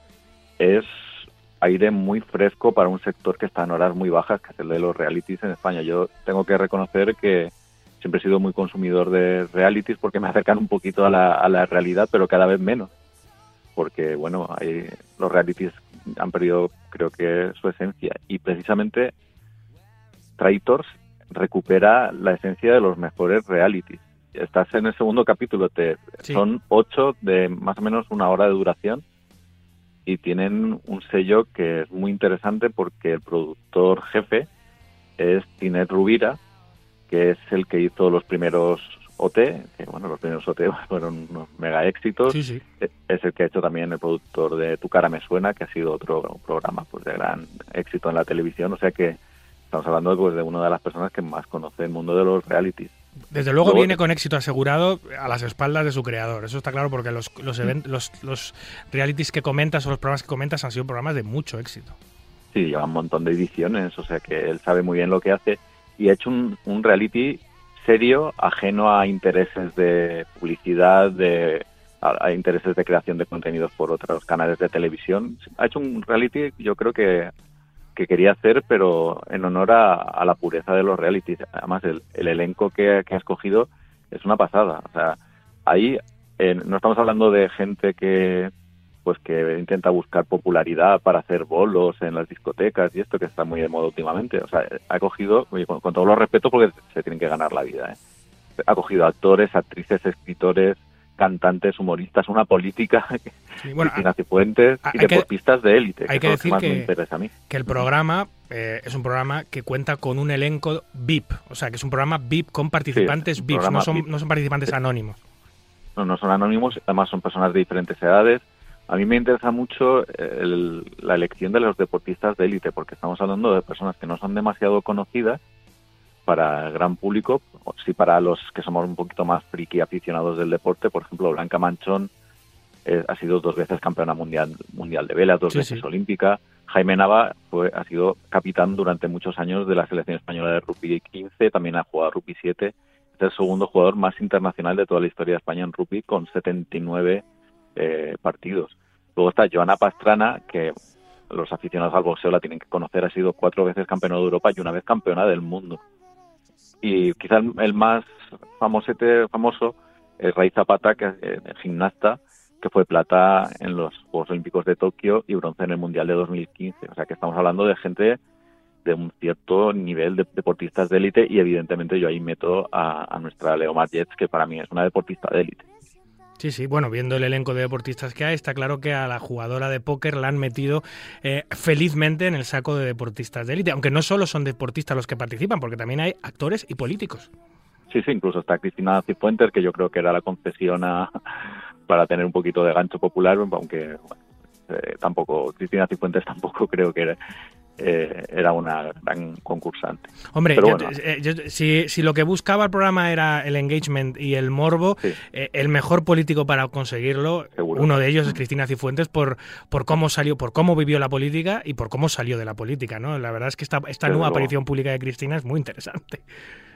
S8: es aire muy fresco para un sector que está en horas muy bajas, que es el de los realities en España. Yo tengo que reconocer que siempre he sido muy consumidor de realities porque me acercan un poquito a la, realidad, pero cada vez menos. Porque, bueno, los realities han perdido, creo que, su esencia. Y precisamente Traitors recupera la esencia de los mejores realities estás en el segundo capítulo, te, son ocho de más o menos una hora de duración y tienen un sello que es muy interesante porque el productor jefe es Tinet Rubira, que es el que hizo los primeros OT, que bueno, los primeros OT (laughs) fueron unos mega éxitos. Es el que ha hecho también el productor de Tu cara me suena, que ha sido otro programa pues de gran éxito en la televisión, o sea que estamos hablando pues, de una de las personas que más conoce el mundo de los realities.
S2: Desde luego viene con éxito asegurado a las espaldas de su creador. Eso está claro porque los, los, los, realities que comentas o los programas que comentas han sido programas de mucho éxito.
S8: Sí, lleva un montón de ediciones, o sea que él sabe muy bien lo que hace y ha hecho un, reality serio, ajeno a intereses de publicidad, de, a, intereses de creación de contenidos por otros canales de televisión. Ha hecho un reality, yo creo que que quería hacer, pero en honor a, la pureza de los realities. Además, el, elenco que, que, ha escogido es una pasada. O sea, ahí eh, no estamos hablando de gente que pues que intenta buscar popularidad para hacer bolos en las discotecas y esto que está muy de moda últimamente. O sea, ha cogido, con, con todo lo respeto, porque se tienen que ganar la vida, ¿eh? ha cogigido actores, actrices, escritores, cantantes, humoristas, una política, (laughs) sí, bueno, Cifuentes y deportistas de élite.
S2: Hay que, decir que, que el programa eh, es un programa que cuenta con un elenco VIP, o sea, que es un programa VIP con participantes VIP, no son, no son participantes anónimos.
S8: No, no son anónimos, además son personas de diferentes edades. A mí me interesa mucho la elección de los deportistas de élite, porque estamos hablando de personas que no son demasiado conocidas para el gran público, sí para los que somos un poquito más friki aficionados del deporte, por ejemplo, Blanca Manchón eh, ha sido dos veces campeona mundial mundial de vela, dos veces olímpica. Jaime Nava fue, ha sido capitán durante muchos años de la selección española de rugby 15, también ha jugado rugby 7. Es el segundo jugador más internacional de toda la historia de España en rugby con 79 eh, partidos. Luego está Joana Pastrana, que los aficionados al boxeo la tienen que conocer, ha sido cuatro veces campeona de Europa y una vez campeona del mundo y quizás el más famosete, famoso es Ray Zapata, que es eh, gimnasta, que fue plata en los Juegos Olímpicos de Tokio y bronce en el Mundial de 2015. O sea que estamos hablando de gente de un cierto nivel de deportistas de élite y evidentemente yo ahí meto a, nuestra Leomar Jets, que para mí es una deportista de élite.
S2: Sí, sí, bueno, viendo el elenco de deportistas que hay, está claro que a la jugadora de póker la han metido eh, felizmente en el saco de deportistas de élite, aunque no solo son deportistas los que participan, porque también hay actores y políticos.
S8: Sí, sí, incluso está Cristina Cifuentes, que yo creo que era la concesión (laughs) para tener un poquito de gancho popular, aunque eh, tampoco, Cristina Cifuentes tampoco (laughs) creo que eh, era una gran concursante.
S2: Hombre, eh, si, si, lo que buscaba el programa era el engagement y el morbo, eh, el mejor político para conseguirlo, uno de ellos es Cristina Cifuentes por, por cómo salió, por cómo vivió la política y por cómo salió de la política, ¿no? La verdad es que esta, esta nueva aparición pública de Cristina es muy interesante.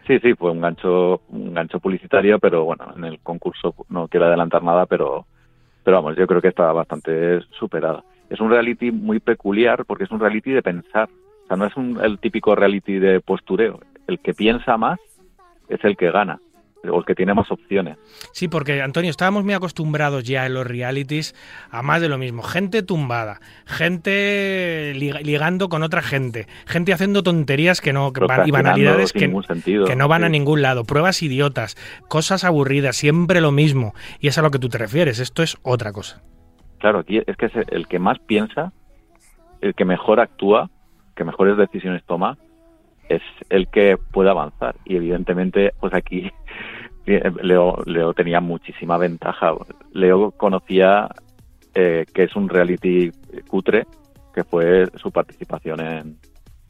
S8: Sí, sí, fue un gancho, un gancho publicitario, pero bueno, en el concurso no quiero adelantar nada, pero, pero vamos, yo creo que está bastante superada es un reality muy peculiar porque es un reality de pensar. O sea, no es un, el típico reality de postureo. El que piensa más es el que gana o el que tiene más opciones.
S2: Sí, porque Antonio, estábamos muy acostumbrados ya en los realities a más de lo mismo. Gente tumbada, gente ligando con otra gente, gente haciendo tonterías que no y banalidades que, que, no van a ningún lado, pruebas idiotas, cosas aburridas, siempre lo mismo. Y es a lo que tú te refieres. Esto es otra cosa.
S8: Claro, aquí es que es el que más piensa, el que mejor actúa, que mejores decisiones toma, es el que puede avanzar. Y evidentemente, pues aquí (laughs) Leo, Leo tenía muchísima ventaja. Leo conocía eh, que es un reality cutre, que fue su participación en,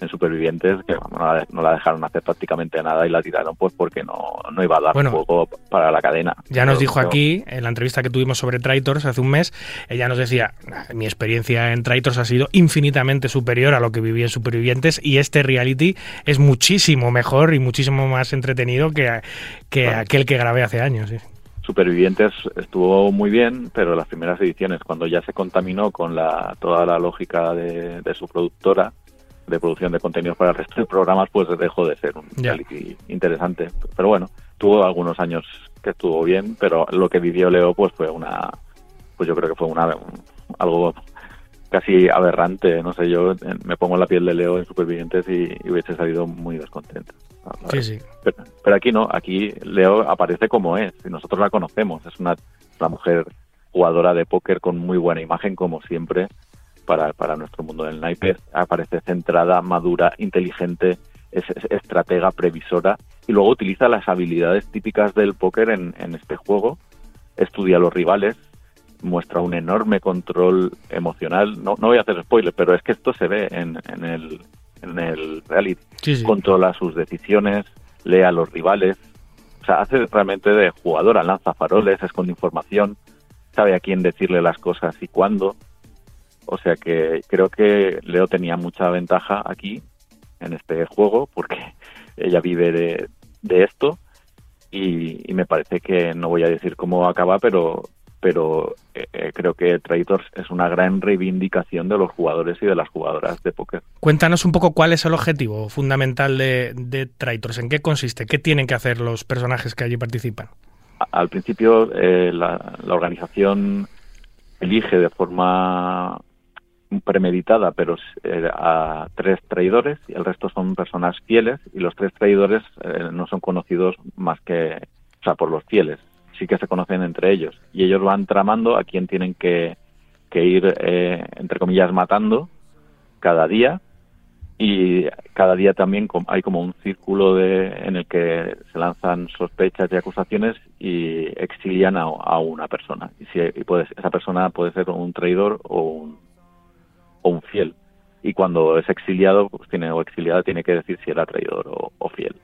S8: en Supervivientes que no, la, dejaron hacer prácticamente nada y la tiraron pues porque no, no iba a dar juego para la cadena.
S2: Ya nos dijo aquí, en la entrevista que tuvimos sobre Traitors hace un mes, ella nos decía, mi experiencia en Traitors ha sido infinitamente superior a lo que viví en Supervivientes y este reality es muchísimo mejor y muchísimo más entretenido que, que aquel que grabé hace años.
S8: Supervivientes estuvo muy bien, pero las primeras ediciones, cuando ya se contaminó con la, toda la lógica de su productora, de producción de contenidos para el resto de programas, pues dejó de ser un reality interesante. Pero bueno, tuvo algunos años que estuvo bien, pero lo que vivió Leo pues fue una, pues yo creo que fue una algo casi aberrante, no sé, yo me pongo en la piel de Leo en Supervivientes y, hubiese salido muy descontento.
S2: Sí, sí.
S8: Pero, aquí no, aquí Leo aparece como es, y nosotros la conocemos, es una, una mujer jugadora de póker con muy buena imagen como siempre, para, para nuestro mundo del naipe. Aparece centrada, madura, inteligente, es, estratega, previsora y luego utiliza las habilidades típicas del póker en, en este juego. Estudia a los rivales, muestra un enorme control emocional. No, no voy a hacer spoiler, pero es que esto se ve en, en, el, en el reality. Controla sus decisiones, lee a los rivales. O sea, hace realmente de jugadora, lanza faroles, esconde información, sabe a quién decirle las cosas y cuándo. O sea que creo que Leo tenía mucha ventaja aquí en este juego porque (laughs) ella vive de, esto y, me parece que no voy a decir cómo acaba, pero pero eh, eh, creo que Traitors es una gran reivindicación de los jugadores y de las jugadoras de póker.
S2: Cuéntanos un poco cuál es el objetivo fundamental de, de Traitors, en qué consiste, qué tienen que hacer los personajes que allí participan.
S8: Al principio eh, la, la organización elige de forma premeditada, pero eh, a tres traidores y el resto son personas fieles y los tres traidores eh, no son conocidos más que, o sea, por los fieles. Sí que se conocen entre ellos y ellos van tramando a quién tienen que, que ir, eh, entre comillas, matando cada día y cada día también hay como un círculo de, en el que se lanzan sospechas y acusaciones y exilian a, una persona. Y, si, puede, esa persona puede ser un traidor o un, o un fiel. Y cuando es exiliado, pues tiene, o exiliada, tiene que decir si era traidor o, fiel.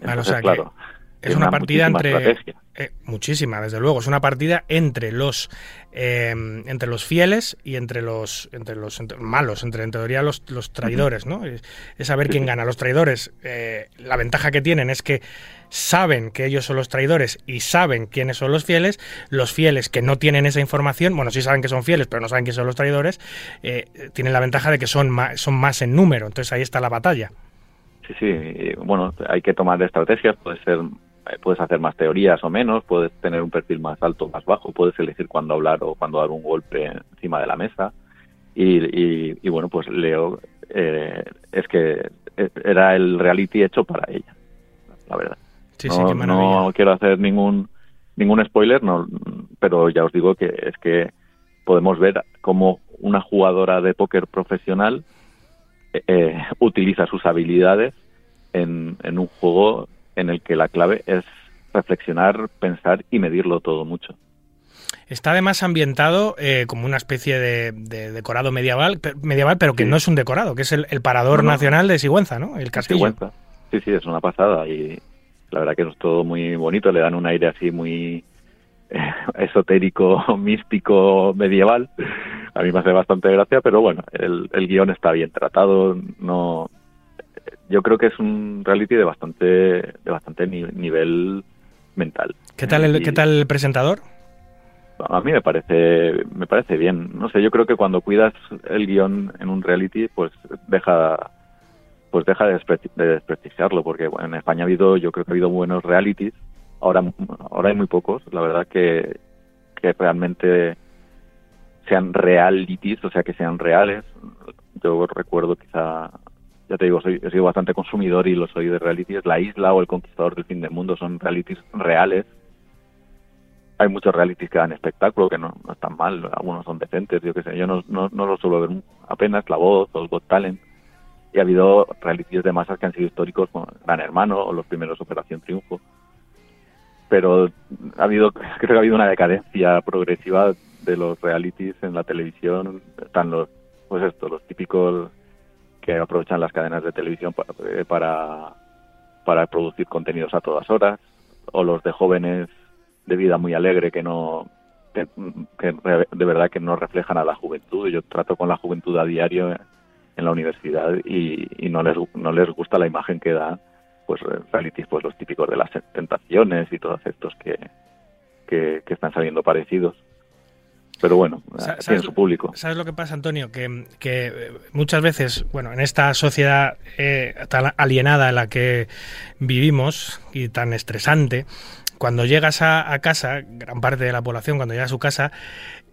S2: Entonces, claro, es una, partida entre eh, muchísima desde luego. Es una partida entre los em, entre los fieles y entre los entre los malos entre en teoría los, los traidores no es, saber quién gana. Los traidores eh, la ventaja que tienen es que saben que ellos son los traidores y saben quiénes son los fieles. Los fieles que no tienen esa información bueno sí saben que son fieles pero no saben quiénes son los traidores eh, tienen la ventaja de que son más, son más en número. Entonces ahí está la batalla.
S8: Sí, sí, bueno, hay que tomar estrategias, puede ser eh, puedes hacer más teorías o menos, puedes tener un perfil más alto o más bajo, puedes elegir cuándo hablar o cuándo dar un golpe encima de la mesa. Y, bueno, pues Leo eh, es que eh, era el reality hecho para ella, la verdad. no, quiero hacer ningún ningún spoiler, no, pero ya os digo que es que podemos ver cómo una jugadora de póker profesional utiliza sus habilidades en, en un juego en el que la clave es reflexionar, pensar y medirlo todo mucho.
S2: Está además ambientado eh, como una especie de, decorado medieval, medieval pero que no es un decorado, que es el, parador nacional de Sigüenza, ¿no? El castillo.
S8: Sigüenza. Sí, sí, es una pasada y la verdad que es todo muy bonito, le dan un aire así muy eh, (laughs) esotérico, (laughs) místico, medieval. A mí me hace bastante gracia, pero bueno, el, el guion está bien tratado, no yo creo que es un reality de bastante de bastante nivel mental.
S2: ¿Qué tal el, ¿qué tal el presentador?
S8: A mí me parece me parece bien. No sé, yo creo que cuando cuidas el guion en un reality, pues deja pues deja de, desprestigiarlo, porque bueno, en España ha habido, yo creo que ha habido buenos realities. Ahora ahora hay muy pocos. La verdad que que realmente sean realities, o sea, que sean reales. Yo recuerdo quizá ya te digo, soy, he sido bastante consumidor y lo soy de realities. La Isla o El Conquistador del Fin del Mundo son realities reales. Hay muchos realities que dan espectáculo, que no, están mal, algunos son decentes, yo qué sé. Yo no, no, no los suelo ver apenas, La Voz o el Got Talent. Y ha habido realities de masas que han sido históricos, como Gran Hermano o los primeros Operación Triunfo. Pero ha habido, (laughs) creo que ha habido una decadencia progresiva de los realities en la televisión. Están los, pues esto, los típicos que aprovechan las cadenas de televisión eh, para, para, producir contenidos a todas horas, o los de jóvenes de vida muy alegre que no que, de verdad que no reflejan a la juventud. Yo trato con la juventud a diario en la universidad y, no les no les gusta la imagen que da pues realities pues los típicos de las tentaciones y todos estos que, que están saliendo parecidos pero bueno, tiene su público.
S2: ¿Sabes lo que pasa, Antonio? Que, que muchas veces, bueno, en esta sociedad eh, tan alienada en la que vivimos y tan estresante, cuando llegas a, casa, gran parte de la población cuando llega a su casa,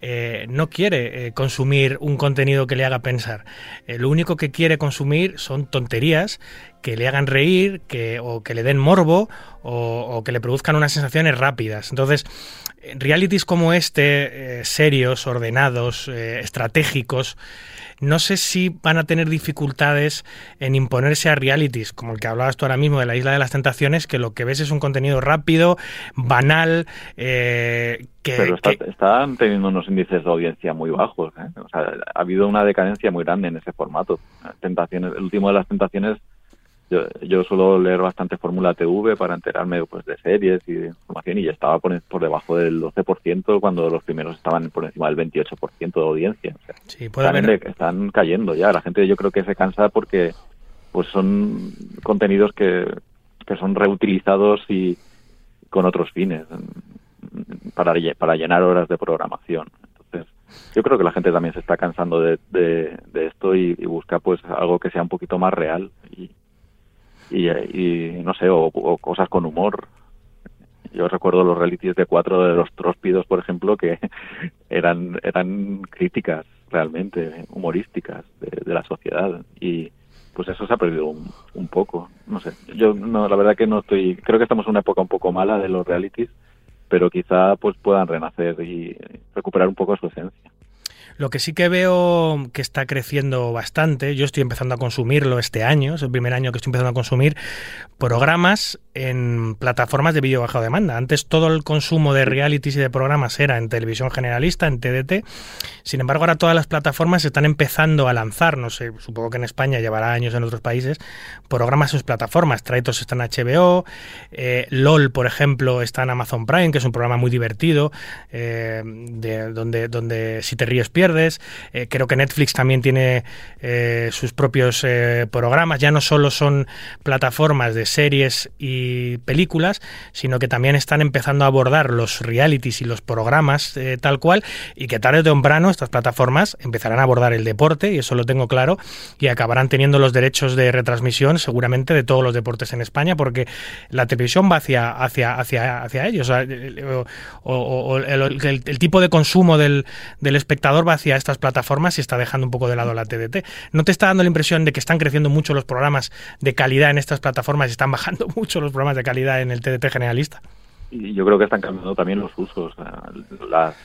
S2: eh, no quiere eh, consumir un contenido que le haga pensar. lo único que quiere consumir son tonterías que le hagan reír, que, o que le den morbo, o, o que le produzcan unas sensaciones rápidas. Entonces, realities como este, eh, serios, ordenados, eh, estratégicos, no sé si van a tener dificultades en imponerse a realities, como el que hablabas tú ahora mismo de la Isla de las Tentaciones, que lo que ves es un contenido rápido, banal, eh, que,
S8: Pero están teniendo unos índices de audiencia muy bajos. O sea, ha habido una decadencia muy grande en ese formato. Tentaciones, el último de las Tentaciones yo, suelo leer bastante Fórmula TV para enterarme pues, de series y de información y ya estaba por, por debajo del 12% cuando los primeros estaban por encima del 28% de audiencia.
S2: sí, puede
S8: Están cayendo ya. La gente yo creo que se cansa porque pues son contenidos que, que son reutilizados y con otros fines para, para llenar horas de programación. Entonces, yo creo que la gente también se está cansando de, de, esto y, y, busca pues algo que sea un poquito más real y, y, no sé, o, cosas con humor. Yo recuerdo los realities de cuatro de los tróspidos, por ejemplo, que (laughs) eran, eran críticas realmente humorísticas de, la sociedad y pues eso se ha perdido un, poco. No sé, yo no, la verdad que no estoy, creo que estamos en una época un poco mala de los realities, pero quizá pues puedan renacer y recuperar un poco su esencia.
S2: Lo que sí que veo que está creciendo bastante, yo estoy empezando a consumirlo este año, es el primer año que estoy empezando a consumir programas en plataformas de vídeo bajo demanda. Antes todo el consumo de realities y de programas era en televisión generalista, en TDT. Sin embargo, ahora todas las plataformas están empezando a lanzar, no sé, supongo que en España llevará años en otros países, programas en sus plataformas. Traitos está en HBO, eh, LOL, por ejemplo, está en Amazon Prime, que es un programa muy divertido, eh, de, donde, donde si te ríes pierdes. Eh, creo que Netflix también tiene sus propios programas, ya no solo son plataformas de series y películas, sino que también están empezando a abordar los realities y los programas eh, tal cual, y que tarde o temprano estas plataformas empezarán a abordar el deporte, y eso lo tengo claro, y acabarán teniendo los derechos de retransmisión seguramente de todos los deportes en España, porque la televisión va hacia, hacia, hacia, hacia ellos, o, el, tipo de consumo del, del espectador va hacia estas plataformas y está dejando un poco de lado la TDT. ¿No te está dando la impresión de que están creciendo mucho los programas de calidad en estas plataformas y están bajando (laughs) mucho los programas de calidad en el TDT generalista.
S8: Yo creo que están cambiando también los usos. Las,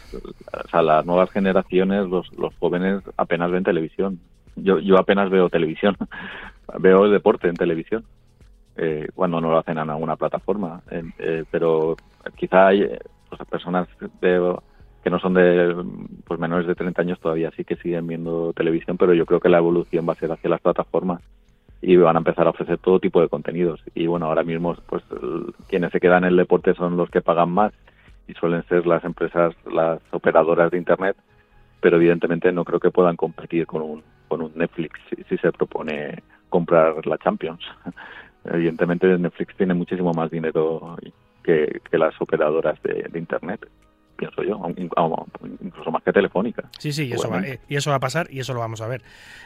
S8: nuevas generaciones, los, jóvenes apenas ven televisión. Yo, yo apenas veo televisión. (laughs) veo el deporte en televisión. Eh, cuando no lo hacen en alguna plataforma. Eh, pero quizá hay pues, personas que no son de pues menores de 30 años todavía sí que siguen viendo televisión, pero yo creo que la evolución va a ser hacia las plataformas y van a empezar a ofrecer todo tipo de contenidos. Y bueno, ahora mismo pues quienes se quedan en el deporte son los que pagan más y suelen ser las empresas, las operadoras de internet, pero evidentemente no creo que puedan competir con un, con un Netflix si, se propone comprar la Champions. (laughs) evidentemente Netflix tiene muchísimo más dinero que, las operadoras de internet pienso yo, incluso más que telefónica.
S2: Sí, sí, y eso, va, y eso va a pasar y eso lo vamos a ver.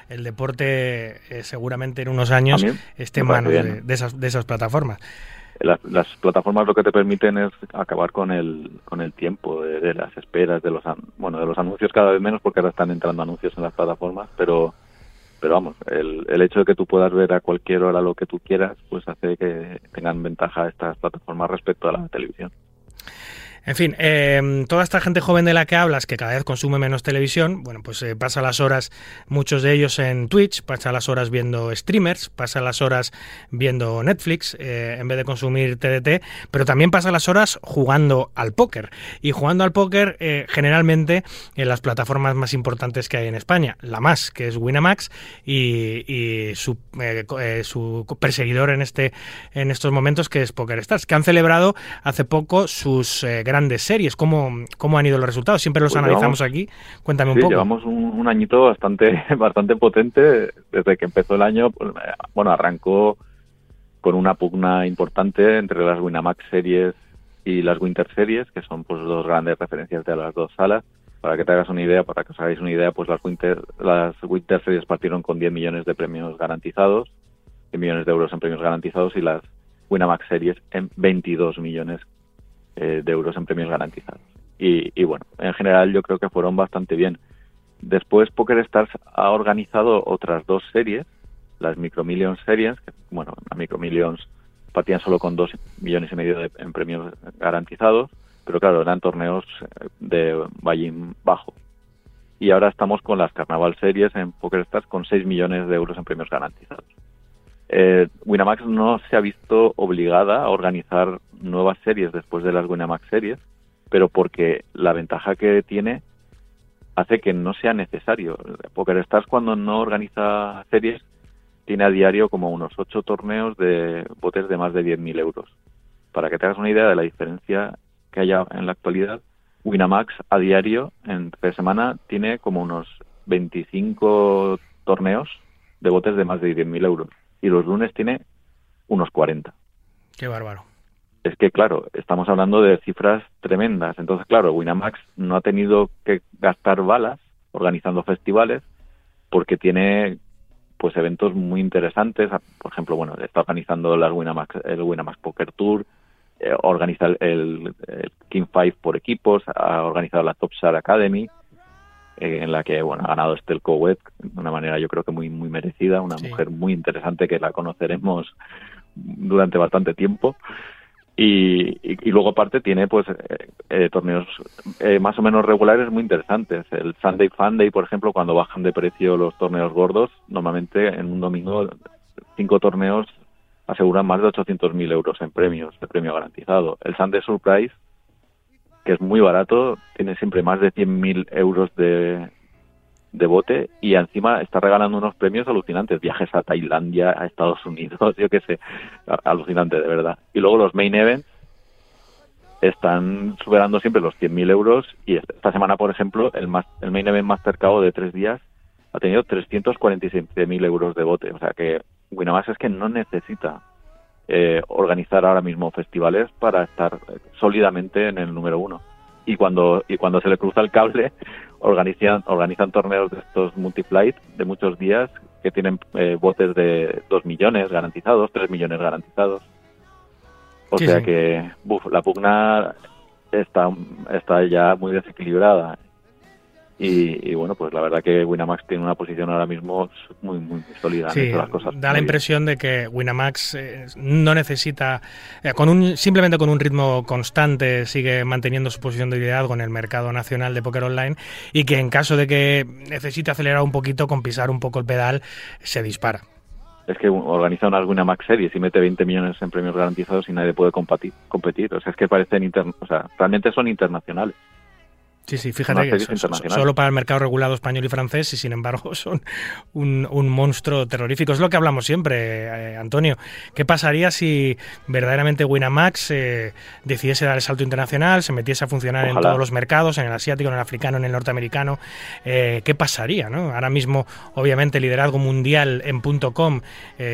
S2: El deporte eh, seguramente en unos años esté en manos de, esas, de esas plataformas.
S8: Las, plataformas lo que te permiten es acabar con el con el tiempo de, las esperas de los bueno de los anuncios cada vez menos porque ahora están entrando anuncios en las plataformas pero pero vamos el, el hecho de que tú puedas ver a cualquier hora lo que tú quieras pues hace que tengan ventaja estas plataformas respecto a la televisión
S2: en fin, em, toda esta gente joven de la que hablas, que cada vez consume menos televisión, bueno, pues eh, pasa las horas, muchos de ellos en Twitch, pasa las horas viendo streamers, pasa las horas viendo Netflix eh, en vez de consumir TDT, pero también pasa las horas jugando al póker. Y jugando al póker eh, generalmente en las plataformas más importantes que hay en España, la más, que es Winamax, y, su, su, perseguidor en, este, en estos momentos, que es PokerStars, que han celebrado hace poco sus grandes series. ¿Cómo, cómo han ido los resultados? Siempre los pues analizamos aquí. Cuéntame un poco.
S8: Llevamos un, añito bastante, (laughs) bastante potente desde que empezó el año. Pues, bueno, arrancó con una pugna importante entre las Winamax series y las Winter series, que son pues dos grandes referencias de las dos salas. Para que te hagas una idea, para que os hagáis una idea, pues las Winter, las Winter series partieron con 10 millones de premios garantizados, 10 millones de euros en premios garantizados y las Winamax series en 22 millones eh, de euros en premios garantizados. Y, bueno, en general yo creo que fueron bastante bien. Después PokerStars ha organizado otras dos series, las Micro Millions Series, que, bueno, las Micro Millions partían solo con dos millones y medio de, en premios garantizados, pero claro, eran torneos eh, de valle bajo. Y ahora estamos con las Carnaval Series en PokerStars con 6 millones de euros en premios garantizados. Eh, Winamax no se ha visto obligada a organizar nuevas series después de las Winamax series, pero porque la ventaja que tiene hace que no sea necesario. PokerStars cuando no organiza series tiene a diario como unos ocho torneos de botes de más de 10.000 euros. Para que te hagas una idea de la diferencia que haya en la actualidad, Winamax a diario, entre semana, tiene como unos 25 torneos de botes de más de 10.000 euros y los lunes tiene unos 40.
S2: Qué bárbaro.
S8: Es que, claro, estamos hablando de cifras tremendas. Entonces, claro, Winamax no ha tenido que gastar balas organizando festivales porque tiene pues eventos muy interesantes. Por ejemplo, bueno, está organizando las Winamax, el Winamax Poker Tour, eh, organiza el, King Five por equipos, ha organizado la Top Share Academy, en la que bueno ha ganado Estel Cowet de una manera yo creo que muy muy merecida una mujer muy interesante que la conoceremos durante bastante tiempo. Y, y, luego aparte tiene pues eh, eh, torneos eh, más o menos regulares muy interesantes. El Sunday Funday por ejemplo cuando bajan de precio los torneos gordos normalmente en un domingo cinco torneos aseguran más de 800.000 euros en premios de premio garantizado. El Sunday Surprise que es muy barato, tiene siempre más de 100.000 euros de, de bote y encima está regalando unos premios alucinantes, viajes a Tailandia, a Estados Unidos, (laughs) yo qué sé, alucinante de verdad. Y luego los main events están superando siempre los 100.000 euros y esta semana, por ejemplo, el, más, el main event más cercano de tres días ha tenido 347.000 euros de bote, o sea que Winamax es que no necesita eh, organizar ahora mismo festivales para estar sólidamente en el número uno. Y cuando, y cuando se le cruza el cable, (laughs) organizan, organizan torneos de estos multiflight de muchos días que tienen eh, botes de 2 millones garantizados, 3 millones garantizados. O sea que la pugna está, está ya muy desequilibrada y, bueno, pues la verdad que Winamax tiene una posición ahora mismo muy, muy sólida
S2: sí,
S8: las cosas.
S2: Da la impresión de que Winamax eh, no necesita, eh, con un simplemente con un ritmo constante, sigue manteniendo su posición de liderazgo en el mercado nacional de póker online y que en caso de que necesite acelerar un poquito, con pisar un poco el pedal, se dispara.
S8: Es que organiza una Winamax Series y mete 20 millones en premios garantizados y nadie puede competir. competir. O sea, es que parecen, o sea, realmente son internacionales
S2: Sí, sí, fíjate que solo para el mercado regulado español y francés y sin embargo (laughs) son un, monstruo terrorífico. Es lo que hablamos siempre, eh, Antonio. ¿Qué pasaría si verdaderamente Winamax eh, decidiese dar el salto internacional, se metiese a funcionar en todos los mercados, en el asiático, en el africano, en el norteamericano? Eh, ¿Qué pasaría? ¿no? Ahora mismo, obviamente, el liderazgo mundial en .com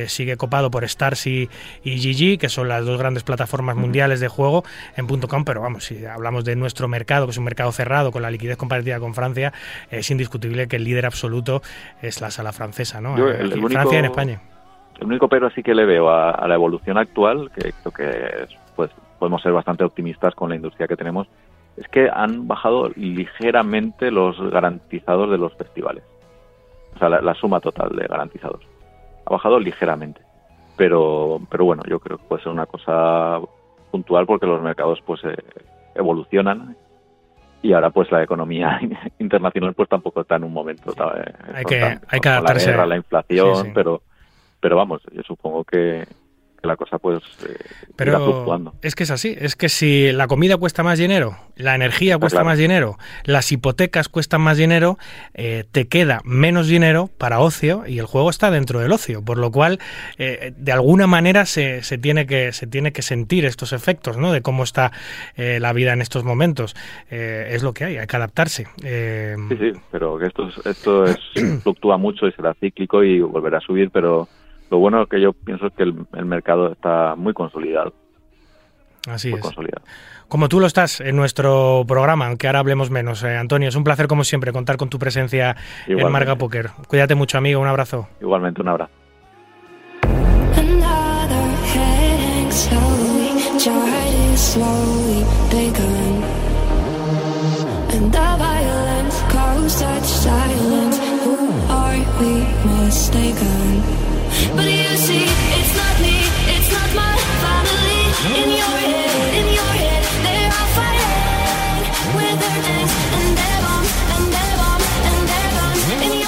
S2: sigue copado por Stars y, GG, que son las dos grandes plataformas mundiales de juego en .com, pero vamos, si hablamos de nuestro mercado, que es un mercado cerrado, con la liquidez compartida con Francia, es indiscutible que el líder absoluto es la sala francesa, ¿no? en Francia y en España.
S8: El único pero sí que le veo a, la evolución actual, que creo que pues podemos ser bastante optimistas con la industria que tenemos, es que han bajado ligeramente los garantizados de los festivales. O sea, la, suma total de garantizados. Ha bajado ligeramente. Pero, pero bueno, yo creo que puede ser una cosa puntual porque los mercados pues eh, evolucionan y ahora pues la economía (laughs) internacional pues tampoco está en un momento
S2: eh, hay que hay que adaptarse
S8: la guerra, la inflación pero pero vamos yo supongo que la cosa pues eh,
S2: Pero fluctuando. Es que es así, es que si la comida cuesta más dinero, la energía cuesta más dinero, las hipotecas cuestan más dinero, eh, te queda menos dinero para ocio y el juego está dentro del ocio, por lo cual eh, de alguna manera se, se, tiene que, se tiene que sentir estos efectos ¿no? de cómo está la vida en estos momentos. es lo que hay, hay que adaptarse.
S8: Sí, sí, pero que esto, esto es, (clears throat) fluctúa mucho y será cíclico y volverá a subir, pero lo bueno que yo pienso es que el, mercado está muy consolidado.
S2: Así es. Como tú lo estás en nuestro programa, aunque ahora hablemos menos. Eh, Antonio, es un placer como siempre contar con tu presencia en Marga Poker. Cuídate mucho, amigo. Un abrazo.
S8: Igualmente, un abrazo.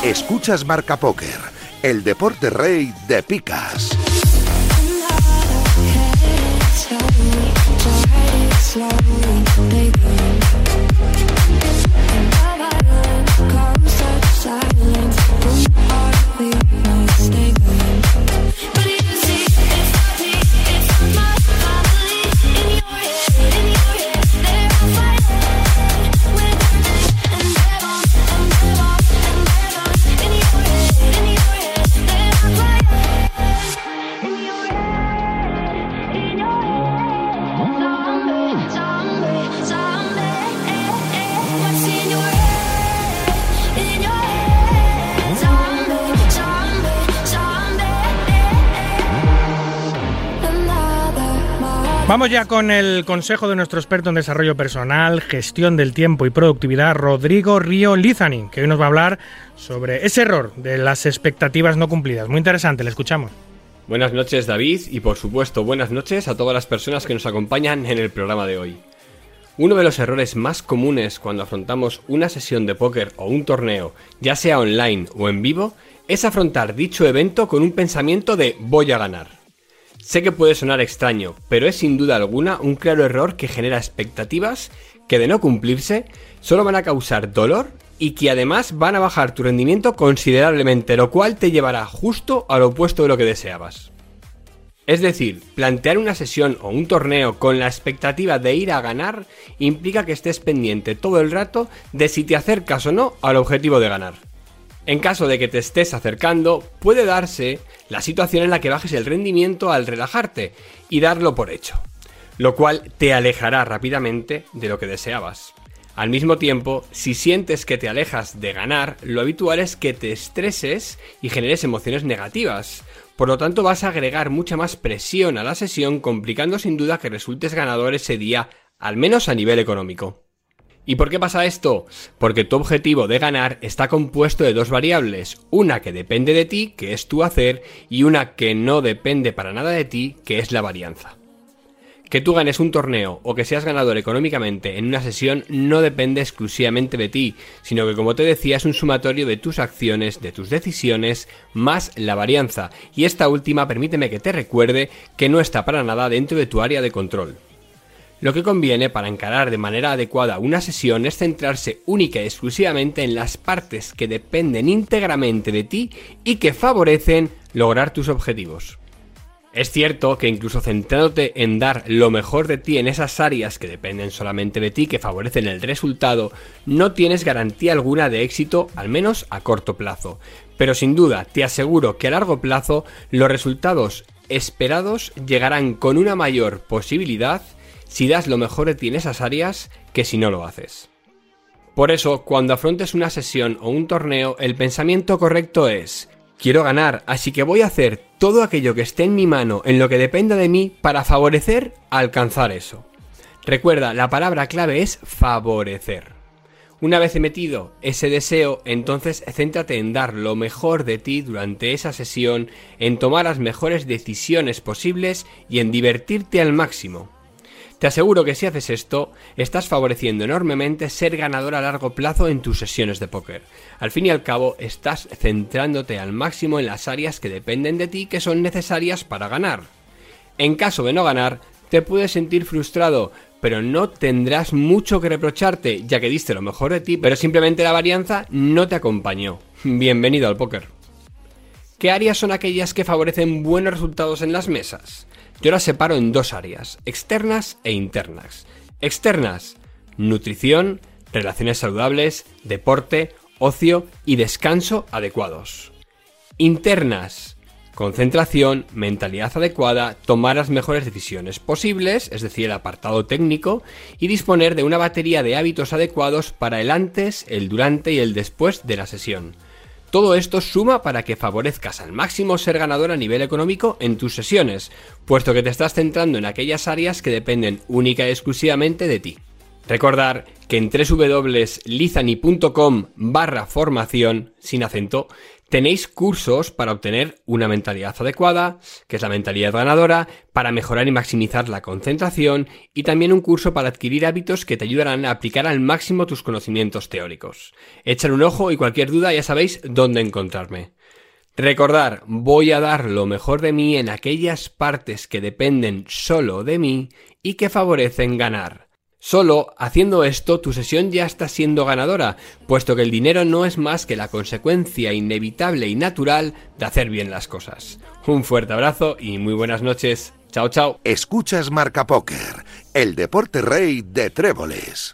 S9: Escuchas Marca Póker, el deporte rey de picas.
S2: Vamos ya con el consejo de nuestro experto en desarrollo personal, gestión del tiempo y productividad, Rodrigo Río Lizanin, que hoy nos va a hablar sobre ese error de las expectativas no cumplidas. Muy interesante, le escuchamos.
S10: Buenas noches David y por supuesto buenas noches a todas las personas que nos acompañan en el programa de hoy. Uno de los errores más comunes cuando afrontamos una sesión de póker o un torneo, ya sea online o en vivo, es afrontar dicho evento con un pensamiento de voy a ganar. Sé que puede sonar extraño, pero es sin duda alguna un claro error que genera expectativas que de no cumplirse solo van a causar dolor y que además van a bajar tu rendimiento considerablemente, lo cual te llevará justo al opuesto de lo que deseabas. Es decir, plantear una sesión o un torneo con la expectativa de ir a ganar implica que estés pendiente todo el rato de si te acercas o no al objetivo de ganar. En caso de que te estés acercando, puede darse la situación en la que bajes el rendimiento al relajarte y darlo por hecho, lo cual te alejará rápidamente de lo que deseabas. Al mismo tiempo, si sientes que te alejas de ganar, lo habitual es que te estreses y generes emociones negativas. Por lo tanto, vas a agregar mucha más presión a la sesión, complicando sin duda que resultes ganador ese día, al menos a nivel económico. ¿Y por qué pasa esto? Porque tu objetivo de ganar está compuesto de dos variables, una que depende de ti, que es tu hacer, y una que no depende para nada de ti, que es la varianza. Que tú ganes un torneo o que seas ganador económicamente en una sesión no depende exclusivamente de ti, sino que como te decía es un sumatorio de tus acciones, de tus decisiones, más la varianza, y esta última permíteme que te recuerde que no está para nada dentro de tu área de control. Lo que conviene para encarar de manera adecuada una sesión es centrarse única y exclusivamente en las partes que dependen íntegramente de ti y que favorecen lograr tus objetivos. Es cierto que incluso centrándote en dar lo mejor de ti en esas áreas que dependen solamente de ti, que favorecen el resultado, no tienes garantía alguna de éxito, al menos a corto plazo. Pero sin duda, te aseguro que a largo plazo los resultados esperados llegarán con una mayor posibilidad si das lo mejor de ti en esas áreas que si no lo haces. Por eso, cuando afrontes una sesión o un torneo, el pensamiento correcto es, quiero ganar, así que voy a hacer todo aquello que esté en mi mano, en lo que dependa de mí, para favorecer alcanzar eso. Recuerda, la palabra clave es favorecer. Una vez metido ese deseo, entonces céntrate en dar lo mejor de ti durante esa sesión, en tomar las mejores decisiones posibles y en divertirte al máximo. Te aseguro que si haces esto, estás favoreciendo enormemente ser ganador a largo plazo en tus sesiones de póker. Al fin y al cabo, estás centrándote al máximo en las áreas que dependen de ti que son necesarias para ganar. En caso de no ganar, te puedes sentir frustrado, pero no tendrás mucho que reprocharte, ya que diste lo mejor de ti, pero simplemente la varianza no te acompañó. Bienvenido al póker. ¿Qué áreas son aquellas que favorecen buenos resultados en las mesas? Yo las separo en dos áreas, externas e internas. Externas, nutrición, relaciones saludables, deporte, ocio y descanso adecuados. Internas, concentración, mentalidad adecuada, tomar las mejores decisiones posibles, es decir, el apartado técnico, y disponer de una batería de hábitos adecuados para el antes, el durante y el después de la sesión. Todo esto suma para que favorezcas al máximo ser ganador a nivel económico en tus sesiones, puesto que te estás centrando en aquellas áreas que dependen única y exclusivamente de ti. Recordar que en www.lizani.com barra formación, sin acento, tenéis cursos para obtener una mentalidad adecuada, que es la mentalidad ganadora, para mejorar y maximizar la concentración y también un curso para adquirir hábitos que te ayudarán a aplicar al máximo tus conocimientos teóricos. Echar un ojo y cualquier duda ya sabéis dónde encontrarme. Recordar, voy a dar lo mejor de mí en aquellas partes que dependen solo de mí y que favorecen ganar. Solo haciendo esto tu sesión ya está siendo ganadora, puesto que el dinero no es más que la consecuencia inevitable y natural de hacer bien las cosas. Un fuerte abrazo y muy buenas noches. Chao, chao.
S1: Escuchas Marca Póker, el deporte rey de tréboles.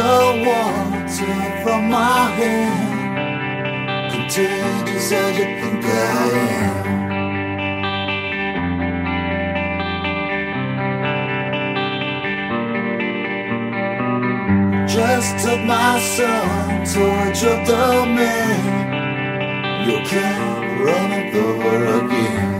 S4: The water from my hand? Contagious as you think I am. Just took my son, told you the man. You can't run it over again.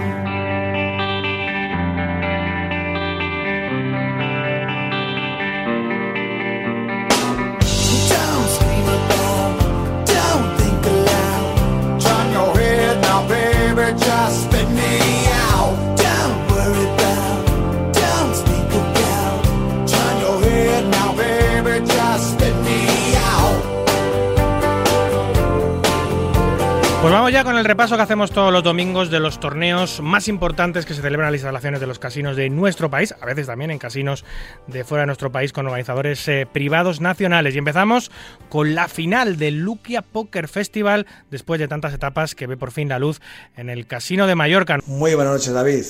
S2: Vamos ya con el repaso que hacemos todos los domingos de los torneos más importantes que se celebran en las instalaciones de los casinos de nuestro país, a veces también en casinos de fuera de nuestro país con organizadores eh, privados nacionales. Y empezamos con la final del Luquia Poker Festival después de tantas etapas que ve por fin la luz en el Casino de Mallorca.
S11: Muy buenas noches, David.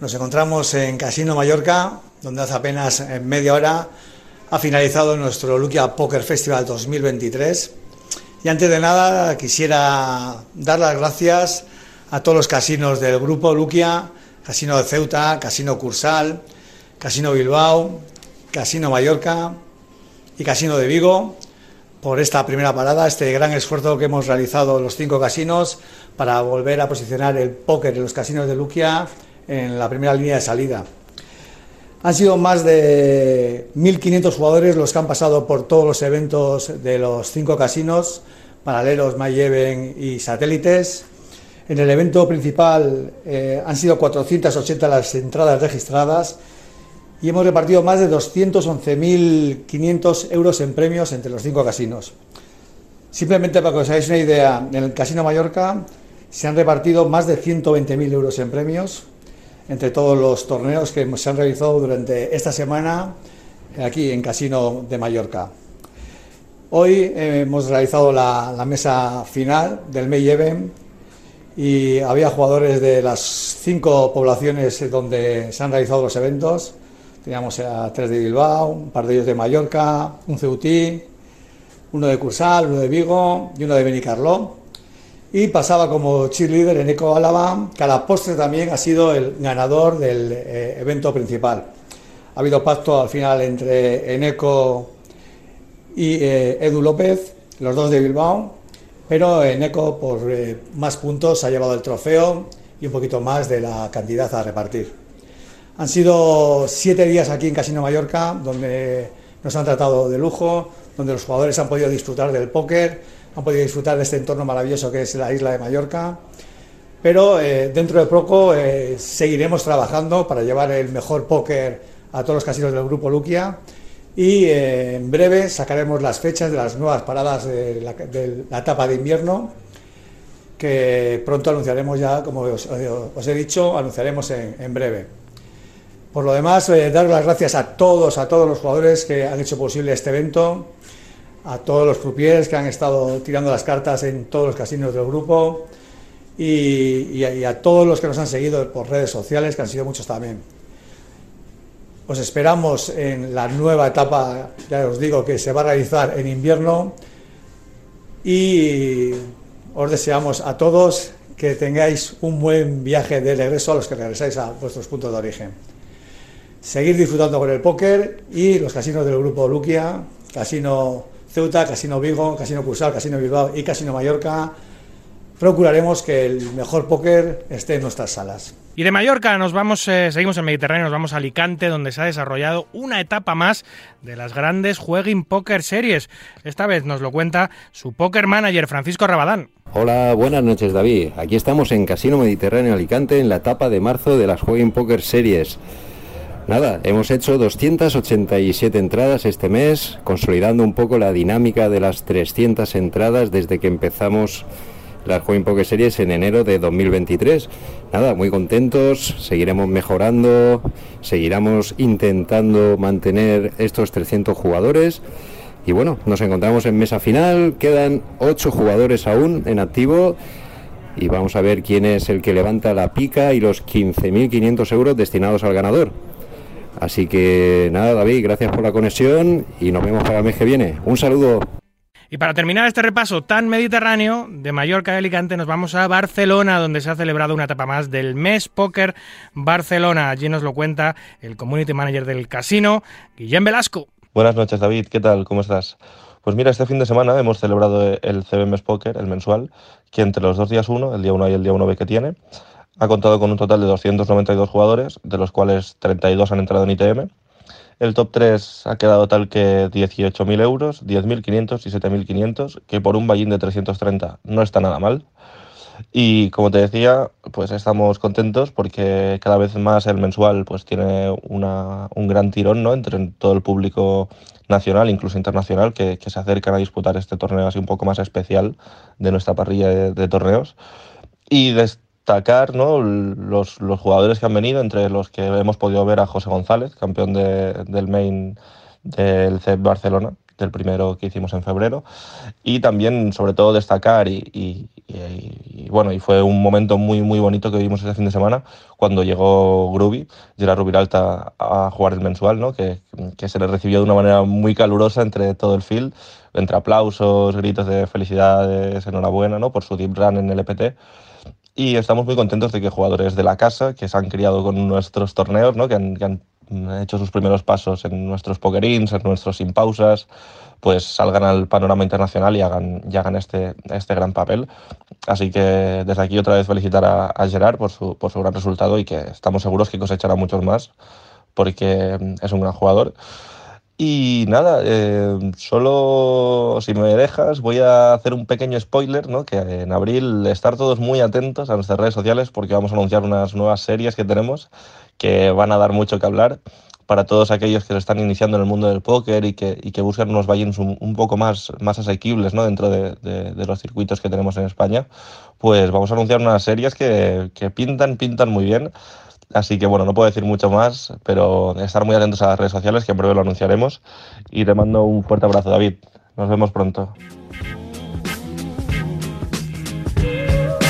S11: Nos encontramos en Casino Mallorca, donde hace apenas eh, media hora ha finalizado nuestro Luquia Poker Festival 2023. Y antes de nada, quisiera dar las gracias a todos los casinos del grupo Luquia, Casino de Ceuta, Casino Cursal, Casino Bilbao, Casino Mallorca y Casino de Vigo por esta primera parada, este gran esfuerzo que hemos realizado los cinco casinos para volver a posicionar el póker en los casinos de Luquia en la primera línea de salida. Han sido más de 1.500 jugadores los que han pasado por todos los eventos de los cinco casinos, paralelos, Mayeven y satélites. En el evento principal eh, han sido 480 las entradas registradas y hemos repartido más de 211.500 euros en premios entre los cinco casinos. Simplemente para que os hagáis una idea, en el Casino Mallorca se han repartido más de 120.000 euros en premios entre todos los torneos que se han realizado durante esta semana aquí en Casino de Mallorca. Hoy hemos realizado la, mesa final del May Event y había jugadores de las cinco poblaciones donde se han realizado los eventos. Teníamos a tres de Bilbao, un par de ellos de Mallorca, un Ceutí, uno de Cursal, uno de Vigo y uno de Benicarló. Y pasaba como cheerleader en Eco Álava, que a la postre también ha sido el ganador del eh, evento principal. Ha habido pacto al final entre Eneco y eh, Edu López, los dos de Bilbao, pero Eneco por eh, más puntos ha llevado el trofeo y un poquito más de la cantidad a repartir. Han sido siete días aquí en Casino Mallorca, donde nos han tratado de lujo, donde los jugadores han podido disfrutar del póker, han podido disfrutar de este entorno maravilloso que es la isla de Mallorca. Pero eh, dentro de poco seguiremos trabajando para llevar el mejor póker a todos los casinos del grupo Luquia y eh, en breve sacaremos las fechas de las nuevas paradas de la, etapa de invierno que pronto anunciaremos ya, como os, he dicho, anunciaremos en, breve. Por lo demás, eh, dar las gracias a todos, a todos los jugadores que han hecho posible este evento, a todos los croupiers que han estado tirando las cartas en todos los casinos del grupo y a todos los que nos han seguido por redes sociales, que han sido muchos también. Os esperamos en la nueva etapa, ya os digo, que se va a realizar en invierno y os deseamos a todos que tengáis un buen viaje de regreso a los que regresáis a vuestros puntos de origen. Seguir disfrutando con el póker y los casinos del grupo Luquia, Casino Ceuta, Casino Vigo, Casino Cursal, Casino Bilbao y Casino Mallorca procuraremos que el mejor póker esté en nuestras salas.
S2: Y de Mallorca nos vamos, eh, seguimos en Mediterráneo, nos vamos a Alicante, donde se ha desarrollado una etapa más de las grandes Jueguin Poker Series. Esta vez nos lo cuenta su poker manager Francisco Rabadán.
S12: Hola, buenas noches David. Aquí estamos en Casino Mediterráneo Alicante en la etapa de marzo de las Jueguin Poker Series. Nada, hemos hecho 287 entradas este mes, consolidando un poco la dinámica de las 300 entradas desde que empezamos las Join Poker Series en enero de 2023. Nada, muy contentos, seguiremos mejorando, seguiremos intentando mantener estos 300 jugadores. Y bueno, nos encontramos en mesa final, quedan 8 jugadores aún en activo y vamos a ver quién es el que levanta la pica y los 15.500 euros destinados al ganador. Así que nada, David, gracias por la conexión y nos vemos para el mes que viene. Un saludo.
S2: Y para terminar este repaso tan mediterráneo, de Mallorca y Alicante nos vamos a Barcelona, donde se ha celebrado una etapa más del Mes Póker Barcelona. Allí nos lo cuenta el community manager del casino, Guillem Velasco.
S13: Buenas noches, David. ¿Qué tal? ¿Cómo estás? Pues mira, este fin de semana hemos celebrado el CB Mes Poker, el mensual, que entre los dos días 1, el día 1 y el día 1B que tiene, ha contado con un total de 292 jugadores, de los cuales 32 han entrado en ITM el top 3 ha quedado tal que 18.000 euros, 10.500 y 7.500, que por un ballín de 330 no está nada mal. Y como te decía, pues estamos contentos porque cada vez más el mensual pues tiene un gran tirón ¿no? entre todo el público nacional, incluso internacional, que, se acercan a disputar este torneo así un poco más especial de nuestra parrilla de, torneos. Y destacar ¿no? los, los, jugadores que han venido, entre los que hemos podido ver a José González, campeón de, del main del CEP Barcelona, del primero que hicimos en febrero, y también sobre todo destacar y, y, bueno, y fue un momento muy muy bonito que vimos ese fin de semana cuando llegó Groovy, Gerard Rubiralta a jugar el mensual, ¿no? que, que se le recibió de una manera muy calurosa entre todo el field, entre aplausos, gritos de felicidades, enhorabuena ¿no? por su deep run en el EPT y estamos muy contentos de que jugadores de la casa, que se han criado con nuestros torneos, ¿no? que, han, hecho sus primeros pasos en nuestros pokerins, en nuestros sin pausas, pues salgan al panorama internacional y hagan, hagan este, este gran papel. Así que desde aquí otra vez felicitar a, a Gerard por su, por su gran resultado y que estamos seguros que cosechará muchos más porque es un gran jugador. Y nada, eh, solo si me dejas voy a hacer un pequeño spoiler, ¿no? Que en abril estar todos muy atentos a nuestras redes sociales porque vamos a anunciar unas nuevas series que tenemos que van a dar mucho que hablar. para todos aquellos que se están iniciando en el mundo del póker y que, y que buscan unos buy un, un, poco más, más asequibles ¿no? dentro de, de, de, los circuitos que tenemos en España, pues vamos a anunciar unas series que, que pintan, pintan muy bien. Así que bueno, no puedo decir mucho más, pero estar muy atentos a las redes sociales, que en breve lo anunciaremos. Y te mando un fuerte abrazo, David. Nos vemos pronto.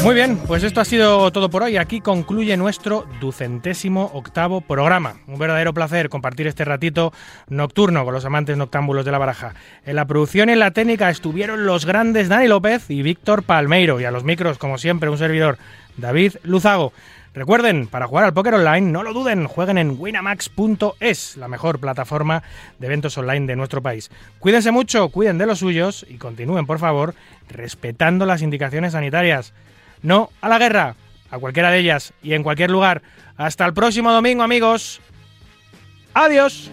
S2: Muy bien, pues esto ha sido todo por hoy. Aquí concluye nuestro ducentésimo octavo programa. Un verdadero placer compartir este ratito nocturno con los amantes noctámbulos de la baraja. En la producción y en la técnica estuvieron los grandes Dani López y Víctor Palmeiro. Y a los micros, como siempre, un servidor, David Luzago. Recuerden, para jugar al póker online, no lo duden, jueguen en winamax.es, la mejor plataforma de eventos online de nuestro país. Cuídense mucho, cuiden de los suyos y continúen, por favor, respetando las indicaciones sanitarias. No a la guerra, a cualquiera de ellas y en cualquier lugar. Hasta el próximo domingo, amigos. Adiós.